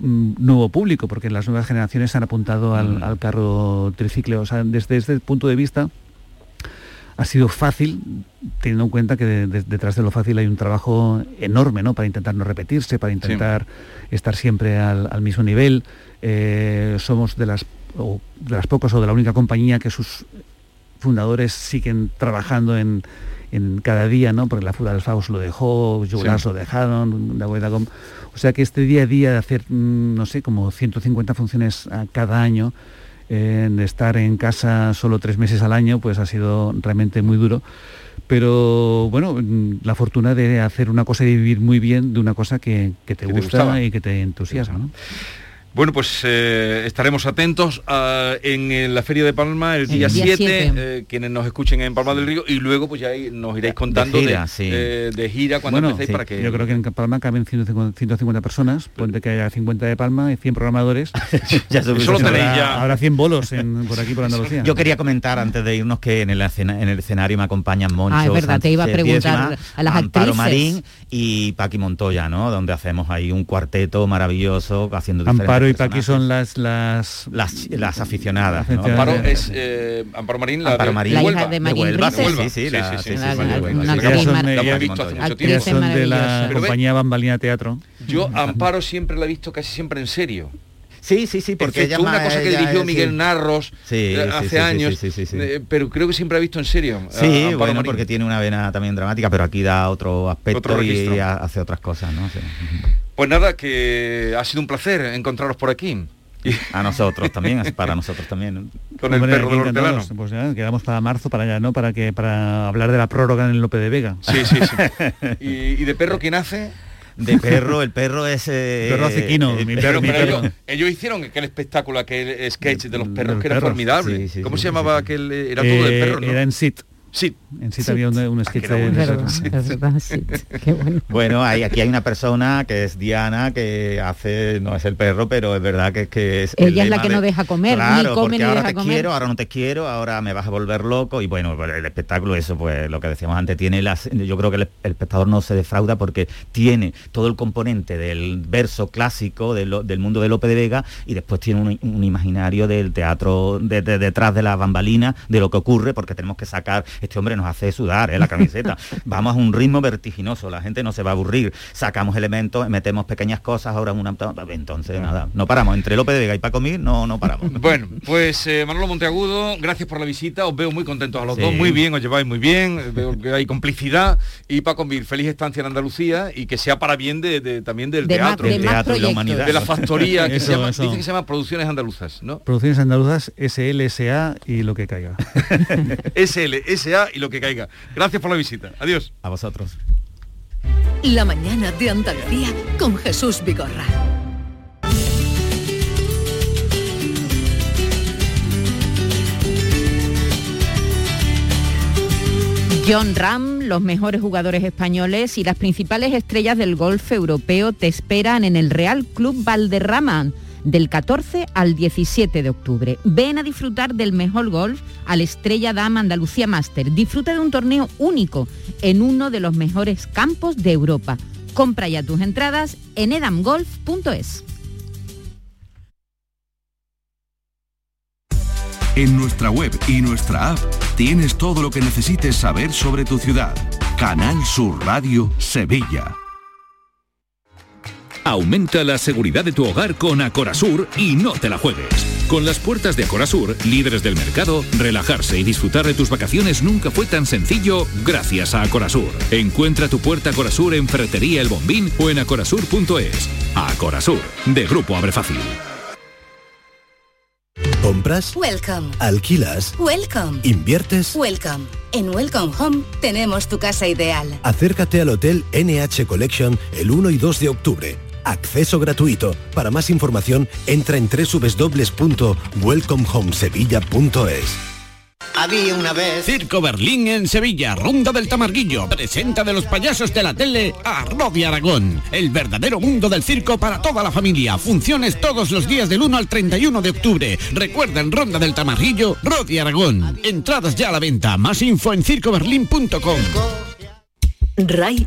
mm, nuevo público, porque las nuevas generaciones se han apuntado al, al carro triciclo. O sea, desde este punto de vista ha sido fácil, teniendo en cuenta que de- de- detrás de lo fácil hay un trabajo enorme, ¿no? Para intentar no repetirse, para intentar estar siempre al, al mismo nivel. Eh, somos de las, o de las pocas o de la única compañía que sus fundadores siguen trabajando en, en cada día, ¿no? Porque la Fuga del Faust lo dejó, Jugulars Sí. lo dejaron, Dagom. O sea que este día a día de hacer, mm, no sé, como 150 funciones a cada año, de estar en casa solo tres meses al año, pues ha sido realmente muy duro. Pero bueno, la fortuna de hacer una cosa y vivir muy bien de una cosa que, que te Que gusta y que te entusiasma. ¿no? Bueno, pues eh, estaremos atentos a- en, eh, la Feria de Palma el día día 7, siete. eh, quienes nos escuchen en Palma del Río, y luego pues ya ahí nos iréis contando de gira, sí. eh, de gira cuando Bueno, empecéis sí, para que... Yo creo que en Palma caben 150, 150 personas, ponte que haya 50 de Palma y 100 programadores. Ya se Eso lo tenéis habrá, ya. habrá 100 bolos en- por aquí, por Andalucía. Yo quería comentar antes de irnos que en el, escena- en el escenario me acompañan Moncho Ah, es verdad, te iba a Sánchez preguntar Diezma, a las Amparo actrices. Marín y Paqui Montoya, ¿no? Donde hacemos ahí un cuarteto maravilloso haciendo diferentes Amparo y Paqui son las... las... las, las aficionadas. ¿no? Amparo es eh, Amparo Marín, la, Amparo de- Marín. de La Huelva. hija de Marín Huelva, sí, sí, sí, la- sí, sí, sí, son- de la compañía Bambalina Teatro. Yo a Amparo siempre la he visto casi siempre en serio. Sí, sí, sí, porque ella una cosa que ella dirigió es- Miguel sí. Narros Sí, eh, hace sí, sí, años, sí, sí, sí. eh, pero creo que siempre ha visto en serio. a Sí, Amparo bueno, Marín. porque tiene una vena también dramática, pero aquí da otro aspecto Otro y ha- hace otras cosas, ¿no? Pues nada, que ha sido un placer encontraros por aquí. A nosotros también, para nosotros también. con el perro del hortelano. Pues ya, quedamos para marzo, para allá, ¿no? Para que para hablar de la prórroga en el Lope de Vega. Sí, sí, sí. ¿Y, y de perro quién hace? De perro, el perro es... eh, Perro hace Quino, eh, mi Pero, perro, mi pero perro. ellos, ellos hicieron aquel espectáculo, aquel sketch de los De perros los que era perros. formidable. Sí, sí, ¿Cómo sí, se sí, llamaba sí. aquel? eh, Era todo de Eh, perros, ¿no? Era en SIT. Sí. En Sí. había un, un sketch era de, bueno. bueno. Bueno, hay, aquí hay una persona que es Diana que hace, no es el perro, pero es verdad que es que es. el Ella es la que no de- deja comer, ni Claro, come porque ni ahora deja te comer. quiero, ahora no te quiero, ahora me vas a volver loco y bueno, pues el espectáculo eso, pues lo que decíamos antes tiene las, yo creo que el, el espectador no se defrauda porque tiene todo el componente del verso clásico de lo- del mundo de Lope de Vega y después tiene un, un imaginario del teatro de- de- detrás de las bambalinas de lo que ocurre porque tenemos que sacar, este hombre nos hace sudar ¿eh? la camiseta, vamos a un ritmo vertiginoso, la gente no se va a aburrir, sacamos elementos, metemos pequeñas cosas, ahora una... Entonces nada, no paramos, entre Lope de Vega y Paco Mir no, no paramos. Bueno, pues eh, Manolo Monteagudo, gracias por la visita, os veo muy contentos a los Sí. dos, muy bien, os lleváis muy bien, eh, veo que hay complicidad y Paco Mir, feliz estancia en Andalucía y que sea para bien de, de- también del De más- teatro, de más teatro y la humanidad. de la factoría que Eso, se llama, eso. dicen que se llama Producciones Andaluzas, ¿no? Producciones andaluzas, SLSA y lo que caiga. SL, SA y lo que caiga. Gracias por la visita. Adiós. A vosotros. La mañana de Andalucía con Jesús Vigorra. John Ram, los mejores jugadores españoles y las principales estrellas del golf europeo te esperan en el Real Club Valderrama del 14 al 17 de octubre. Ven a disfrutar del mejor golf al Estrella Dama Andalucía Master. Disfruta de un torneo único en uno de los mejores campos de Europa. Compra ya tus entradas en edamgolf.es. En nuestra web y nuestra app tienes todo lo que necesites saber sobre tu ciudad. Canal Sur Radio Sevilla. Aumenta la seguridad de tu hogar con Acorasur y no te la juegues. Con las puertas de Acorazur, líderes del mercado, relajarse y disfrutar de tus vacaciones nunca fue tan sencillo gracias a Acorazur. Encuentra tu puerta Acorazur en Ferretería El Bombín o en acorazur.es. Acorazur, de Grupo Abre Fácil. ¿Compras? Welcome. ¿Alquilas? Welcome. ¿Inviertes? Welcome. En Welcome Home tenemos tu casa ideal. Acércate al Hotel NH Collection el 1 y 2 de octubre. Acceso gratuito. Para más información, entra en www.welcomehomesevilla.es. Había una vez Circo Berlín en Sevilla, Ronda del Tamarguillo. Presenta de los payasos de la tele a Rodi Aragón. El verdadero mundo del circo para toda la familia. Funciones todos los días del 1 al 31 de octubre. Recuerda en Ronda del Tamarguillo, Rodi Aragón. Entradas ya a la venta. Más info en circoberlín.com. RAI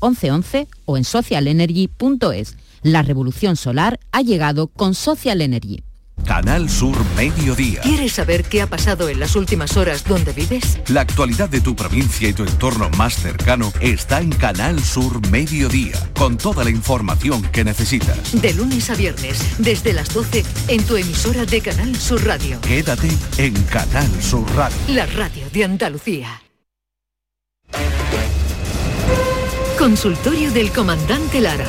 11 11 o en socialenergy.es. La revolución solar ha llegado con Social Energy. Canal Sur Mediodía. ¿Quieres saber qué ha pasado en las últimas horas donde vives? La actualidad de tu provincia y tu entorno más cercano está en Canal Sur Mediodía, con toda la información que necesitas. De lunes a viernes, desde las 12, en tu emisora de Canal Sur Radio. Quédate en Canal Sur Radio. La radio de Andalucía. Consultorio del comandante Lara.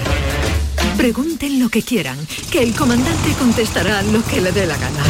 Pregunten lo que quieran, que el comandante contestará lo que le dé la gana.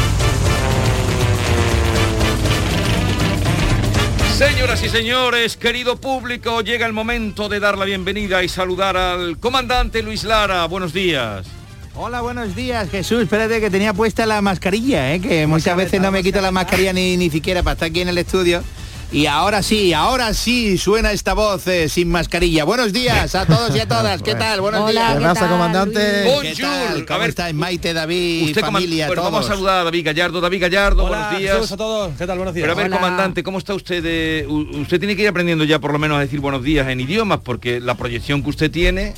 Señoras y señores, querido público, llega el momento de dar la bienvenida y saludar al comandante Luis Lara. Buenos días. Hola, buenos días, Jesús. Espérate que tenía puesta la mascarilla, ¿eh? que muchas veces no me quito la mascarilla ni, ni siquiera para estar aquí en el estudio. Y ahora sí, ahora sí suena esta voz eh, sin mascarilla. Buenos días a todos y a todas. ¿Qué tal? Buenos Hola, días. ¿qué tal, comandante? ¿Qué tal? ¿Cómo estáis, Maite, David, Usted, familia, bueno, todos? vamos a saludar a David Gallardo. David Gallardo, Hola, buenos días. saludos a todos. ¿Qué tal? Buenos días. Pero a ver, Hola. comandante, ¿cómo está usted? de- usted tiene que ir aprendiendo ya por lo menos a decir buenos días en idiomas, porque la proyección que usted tiene...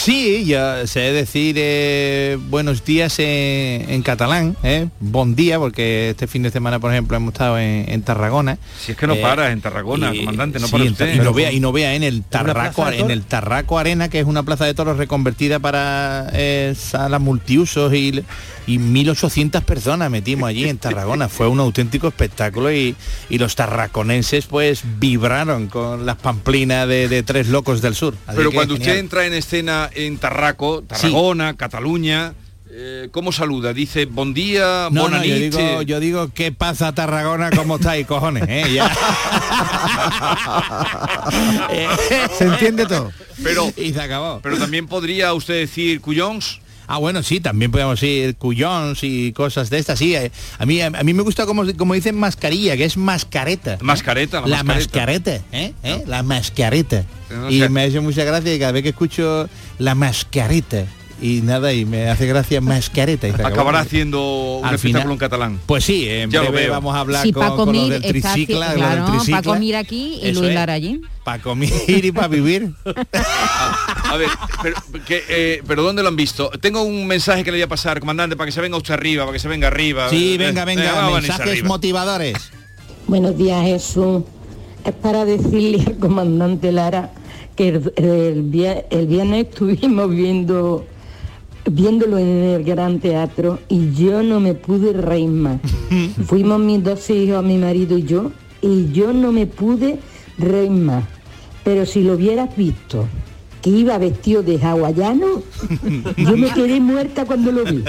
Sí, ya sé decir eh, buenos días en, en catalán, ¿eh? bon día, porque este fin de semana, por ejemplo, hemos estado en, en Tarragona. Si es que no Eh, paras en Tarragona, y- comandante, no sí, para usted. Y no vea, y no vea en el Tarraco, en el Tarraco Arena, que es una plaza de toros reconvertida para eh, sala multiusos y, y 1.800 personas metimos allí en Tarragona. Fue un auténtico espectáculo y, y los tarraconenses pues vibraron con las pamplinas de, de tres locos del sur. Así Pero que cuando usted entra en escena en Tarraco, Tarragona, Cataluña, eh, ¿cómo saluda? Dice, bon día, No, no, yo digo, yo digo, ¿qué pasa Tarragona? ¿Cómo estáis, cojones? eh? Ya. Se entiende todo. Pero, y se acabó. Pero también podría usted decir cuyons. Ah, bueno, sí, también podemos decir cuyons y cosas de estas, sí. eh, A mí, a mí me gusta como, como dicen mascarilla, que es mascareta. ¿eh? Mascareta, la la mascareta. mascareta, ¿eh? ¿Eh? La mascareta. No y me hace mucha gracia cada vez que escucho la mascareta y nada, y me hace gracia mascareta. y. Acabará haciendo un Al espectáculo final- en catalán. Pues sí, en Ya lo veo. vamos a hablar Sí, con, con los del tricicla, los del claro, tricicla. Paco Mir aquí y Eso Luis es. Lara allí. Para comer y para vivir. A ver, pero, que, eh, pero ¿dónde lo han visto? Tengo un mensaje que le voy a pasar, comandante, para que se venga usted arriba, para que se venga arriba. Sí, Eh, venga, eh, venga, a venirse mensajes motivadores. Buenos días, Jesús. Es para decirle al comandante Lara que el, el el viernes estuvimos viendo viéndolo en el Gran Teatro y yo no me pude reír más. Fuimos mis dos hijos, mi marido y yo, y yo no me pude reír más. Pero si lo hubieras visto, que iba vestido de hawaiano, yo me quedé muerta cuando lo vi,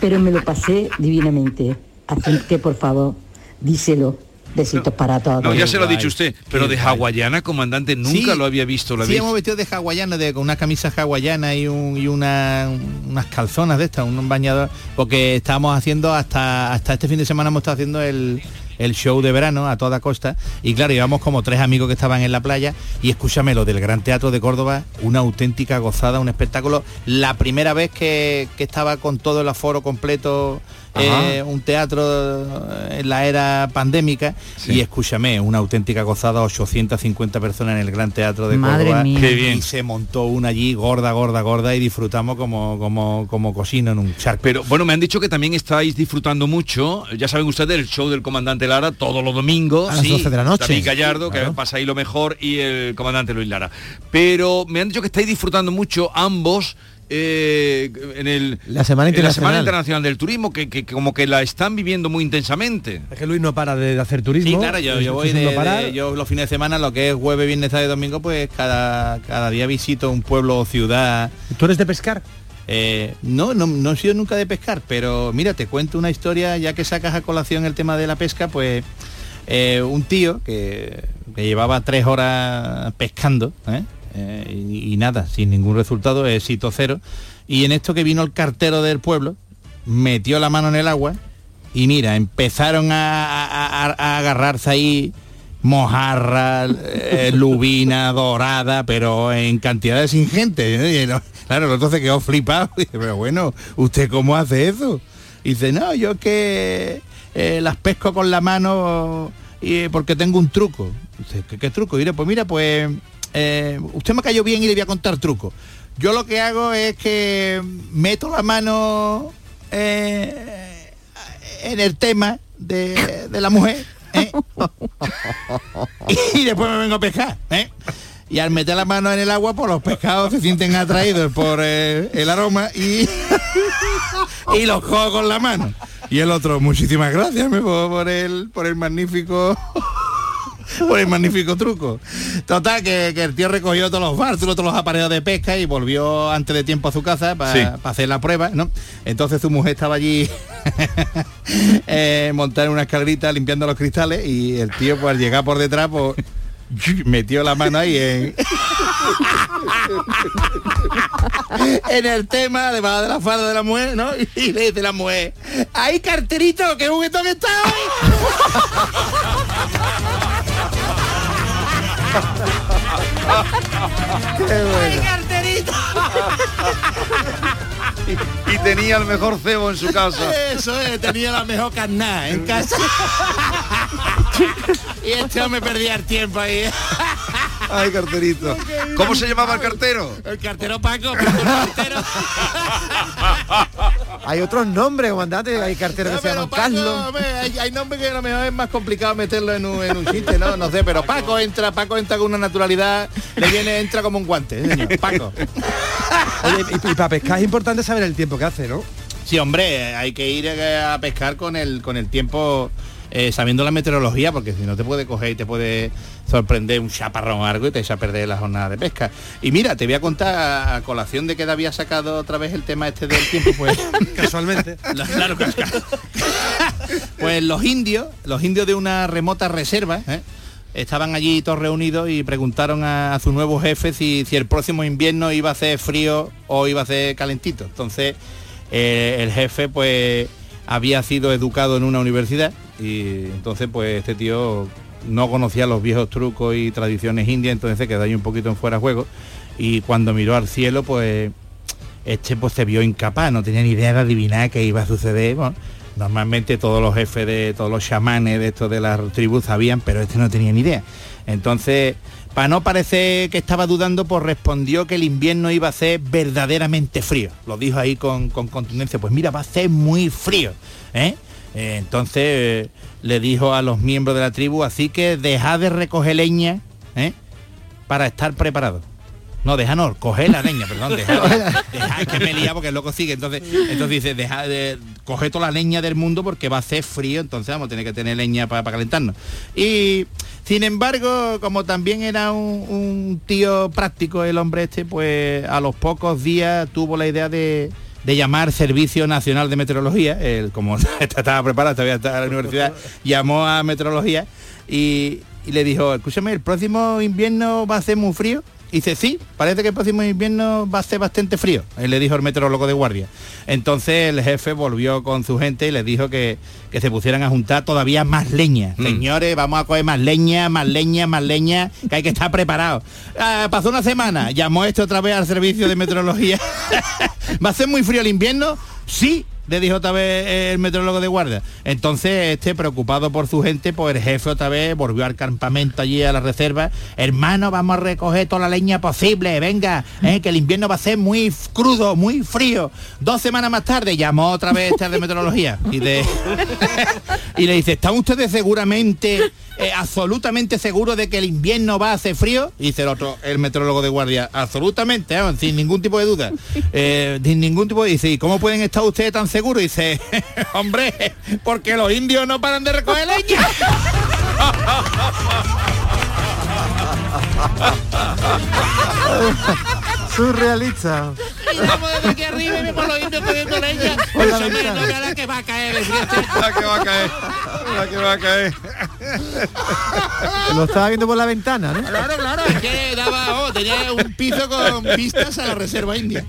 pero me lo pasé divinamente. Así que por favor, díselo. Besitos para todos. No, ya se lo ha dicho usted, pero de hawaiana, comandante, nunca Sí. lo había visto. ¿lo Sí, hemos vestido de hawaiana, de, con una camisa hawaiana y, un, y una, unas calzonas de estas, un bañador, porque estábamos haciendo hasta, hasta este fin de semana hemos estado haciendo el, el show de verano a toda costa y claro, íbamos como tres amigos que estaban en la playa y escúchame lo del Gran Teatro de Córdoba, una auténtica gozada, un espectáculo. La primera vez que, que estaba con todo el aforo completo. Eh, un teatro en la era pandémica y escúchame, una auténtica gozada, 850 personas en el Gran Teatro de Madre Córdoba. mía. Qué bien. Y se montó una allí gorda, gorda, gorda y disfrutamos como, como, como cocina en un charco. Pero bueno, me han dicho que también estáis disfrutando mucho, ya saben ustedes, el show del comandante Lara todos los domingos. A las 12 de la noche. David Gallardo, que Claro. pasa ahí lo mejor, y el comandante Luis Lara. Pero me han dicho que estáis disfrutando mucho ambos eh, en, el, La Semana en la Semana Internacional. Del Turismo, que, que- que como que la están viviendo muy intensamente. Es que Luis no para de hacer turismo. Sí, claro, yo, voy de, de- yo los fines de semana, lo que es jueves, viernes, sábado y domingo, pues cada, cada día visito un pueblo o ciudad. ¿Tú eres de pescar? Eh, no, no, no he sido nunca de pescar, pero mira, te cuento una historia, ya que sacas a colación el tema de la pesca, pues eh, un tío que, que llevaba tres horas pescando, ¿eh? Eh, y, y nada, sin ningún resultado, éxito cero. Y en esto que vino el cartero del pueblo, metió la mano en el agua y mira, empezaron a, a- a- a agarrarse ahí mojarra, eh, lubina, dorada, pero en cantidades ingentes. no- claro, el otro se quedó flipado. Dice, pero bueno, ¿usted cómo hace eso? Y dice, no, yo que eh, las pesco con la mano y, porque tengo un truco. Dice, ¿qué, qué truco? Y diré, pues mira, pues eh, usted me cayó bien y le voy a contar truco. Yo lo que hago es que meto la mano eh, en el tema de, la mujer ¿eh? y después me vengo a pescar. Y al meter la mano en el agua, pues los pescados se sienten atraídos por el aroma y, los cojo con la mano. Y el otro, muchísimas gracias por el, por el magnífico por el magnífico truco. Total, que, que el tío recogió todos los bártulos, todos los aparejos de pesca y volvió antes de tiempo a su casa para Sí. hacer la prueba, ¿no? Entonces su mujer estaba allí eh, montada en una escalerita limpiando los cristales y el tío pues al llegar por detrás pues metió la mano ahí en en el tema debajo de la falda de la mujer, ¿no? Y le dice la mujer, ¡ay carterito, qué juguetón está hoy! Y tenía el mejor cebo en su casa. Eso es, tenía la mejor carná en casa. y este hombre perdía el tiempo ahí. Ay, carterito. ¿Cómo se llamaba el cartero? El cartero Paco, Paco el cartero. Hay otros nombres, comandante. Hay carteros que se llaman Paco, Carlos. hombre, hay, hay nombres que a lo mejor es más complicado meterlo en un, en un chiste, ¿no? No sé, pero Paco entra, Paco entra con una naturalidad, le viene, entra como un guante, ¿eh, señor? Paco. Oye, y, y para pescar es importante saber el tiempo que hace, ¿no? Sí, hombre, hay que ir a pescar con el con el tiempo eh, sabiendo la meteorología, porque si no te puede coger y te puede sorprender un chaparrón algo y te echa a perder la jornada de pesca. Y mira, te voy a contar a, colación de que había sacado otra vez el tema este del tiempo, pues Casualmente. La- claro. Pues los indios, los indios de una remota reserva, ¿eh? estaban allí todos reunidos y preguntaron a, a su nuevo jefe si, si el próximo invierno iba a hacer frío o iba a hacer calentito. Entonces eh, el jefe pues había sido educado en una universidad y entonces pues este tío no conocía los viejos trucos y tradiciones indias, entonces se quedó ahí un poquito en fuera de juego y cuando miró al cielo pues este pues se vio incapaz, no tenía ni idea de adivinar qué iba a suceder. Normalmente todos los jefes de todos los chamanes de estos de las tribus sabían, pero este no tenía ni idea. Entonces, para no parecer que estaba dudando, pues respondió que el invierno iba a ser verdaderamente frío. Lo dijo ahí con, con contundencia, pues mira, va a ser muy frío. ¿eh? Eh, entonces eh, le dijo a los miembros de la tribu, así que dejad de recoger leña ¿eh? para estar preparados. No, deja no, coger la leña, perdón, deja, deja, es que me lía porque el loco sigue. Entonces, entonces dice, deja de, coge toda la leña del mundo porque va a hacer frío, entonces vamos a tener que tener leña para, calentarnos. Y sin embargo, como también era un, un tío práctico el hombre este, pues a los pocos días tuvo la idea de, de llamar Servicio Nacional de Meteorología, él, como estaba preparado, todavía estaba en la universidad, llamó a Meteorología y, y le dijo, escúchame, el próximo invierno va a ser muy frío. Y dice, sí, parece que el próximo invierno va a ser bastante frío, le dijo el meteorólogo de guardia. Entonces el jefe volvió con su gente y les dijo que, que se pusieran a juntar todavía más leña. Señores, vamos a coger más leña, más leña, más leña, que hay que estar preparados. Ah, pasó una semana, llamó este otra vez al servicio de meteorología. ¿Va a ser muy frío el invierno? Sí, le dijo otra vez el meteorólogo de guardia. Entonces, este, preocupado por su gente, pues el jefe otra vez volvió al campamento allí a la reserva. Hermano, vamos a recoger toda la leña posible, venga, eh, que el invierno va a ser muy crudo, muy frío. Dos semanas más tarde llamó otra vez este de meteorología y, de, y le dice, ¿están ustedes seguramente, eh, absolutamente seguros de que el invierno va a hacer frío? Dice el otro, el meteorólogo de guardia, absolutamente, sin ningún tipo de duda. Eh, sin ningún tipo de... Dice, ¿y cómo pueden estar ustedes tan? Y dice, hombre, porque los indios no paran de recoger leña. Surrealista. Y vamos desde aquí arriba y vemos los indios cogiendo leña. Por la Eso me- ventana. no vea la que va a caer. La que va a caer. La que va a caer. Lo estaba viendo por la ventana, ¿no? Claro, claro, es que daba, oh, tenía un piso con vistas a la reserva india.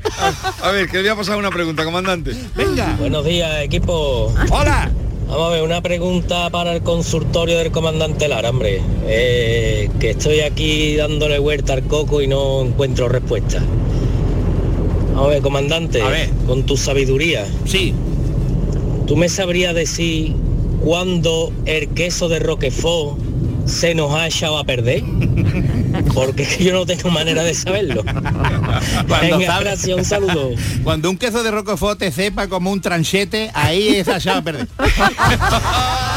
A ver, que le voy a pasar una pregunta, comandante. Venga. Buenos días, equipo. Hola. Vamos a ver, una pregunta para el consultorio del comandante Lara, hombre. Eh, que estoy aquí dándole vuelta al coco y no encuentro respuesta. A ver, comandante, con tu sabiduría. Sí. ¿Tú me sabrías decir cuándo el queso de Roquefort se nos ha echado a perder? Porque es que yo no tengo manera de saberlo. Cuando Venga, gracias, un saludo. Cuando un queso de roquefort te sepa como un tranchete, ahí es allá a perder.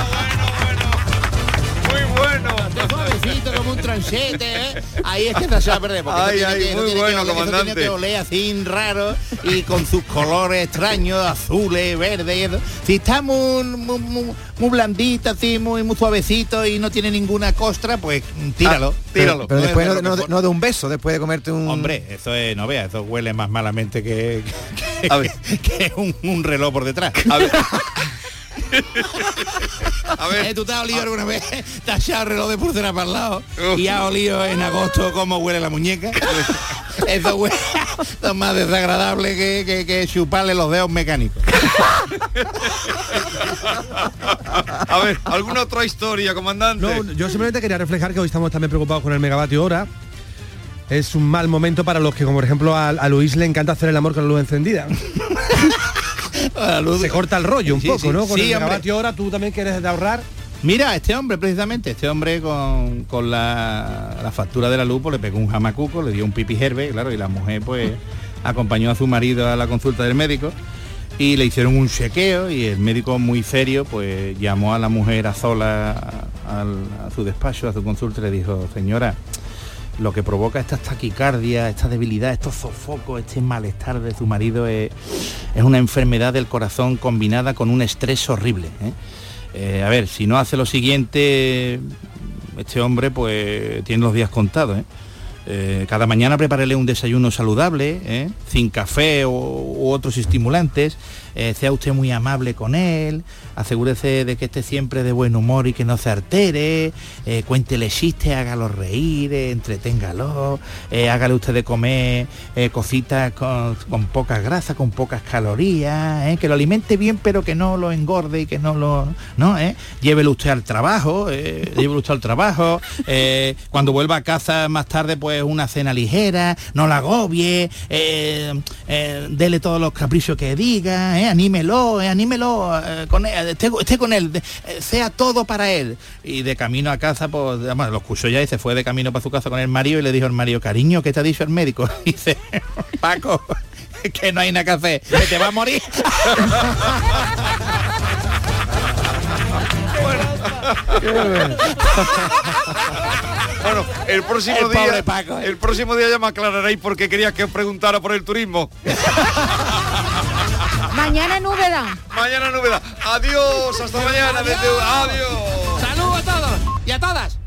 Tranchete, ¿eh? Ahí es que te allá a perder. Porque Ay, ay, tiene que- muy tiene bueno, que oler- comandante. tiene que oler así raro y con sus colores extraños, azules, verdes y eso. Si está muy, muy, muy- muy blandito, así, muy, muy suavecito y no tiene ninguna costra, pues mm, tíralo, Ah, pero- tíralo. Pero, es después de no, no- no de un beso, después de comerte un... Hombre, eso es, no veas, eso huele más malamente que, que, que un, un reloj por detrás. A ver. A ver. ¿Tú te has olido alguna vez? ¿Te has echado el reloj de pulsera para el lado? ¿Y has olido en agosto cómo huele la muñeca? Eso huele es más desagradable que, que- que chuparle los dedos mecánicos. A ver, ¿alguna otra historia, comandante? No, yo simplemente quería reflejar que hoy estamos también preocupados con el megavatio hora. Es un mal momento para los que, como por ejemplo a, a Luis le encanta hacer el amor con la luz encendida. Se corta el rollo un Sí, poco, sí. ¿no? Con Sí, el megavatio hora tú también quieres de ahorrar. Mira, este hombre precisamente, este hombre con, con la, la factura de la luz, pues le pegó un jamacuco, le dio un pipi herbe, claro, y la mujer pues acompañó a su marido a la consulta del médico y le hicieron un chequeo y el médico muy serio pues llamó a la mujer a sola a, a su despacho, a su consulta y le dijo, señora, lo que provoca esta taquicardia, esta debilidad, estos sofocos, este malestar de su marido es, es una enfermedad del corazón combinada con un estrés horrible. ¿eh? Eh, a ver, si no hace lo siguiente, este hombre pues tiene los días contados. ¿eh? Eh, cada mañana prepárele un desayuno saludable, ¿eh? sin café o, u otros estimulantes. Eh, sea usted muy amable con él, asegúrese de que esté siempre de buen humor y que no se altere, cuéntele chistes, hágalo reír, entreténgalo, hágale usted de comer cositas con, con poca grasa, con pocas calorías, que lo alimente bien pero que no lo engorde y que no lo... ¿no? usted al trabajo, llévelo usted al trabajo, cuando vuelva a casa más tarde pues una cena ligera, no la agobie, eh, eh, dele todos los caprichos que diga, eh, anímelo, anímelo, con él, esté, con él, de- sea todo para él. Y de camino a casa, pues, además, lo escuchó ya y se fue de camino para su casa con el marido y le dijo al marido, cariño, ¿qué te ha dicho el médico? Y dice, Paco, que no hay nada que hacer, que te va a morir. Bueno, el próximo El día, Paco, ¿eh? el próximo día ya me aclararéis por qué querías que os preguntara por el turismo. Mañana Úbeda. Mañana Úbeda. Adiós, hasta mañana. desde- Adiós. ¡Salud a todos y a todas!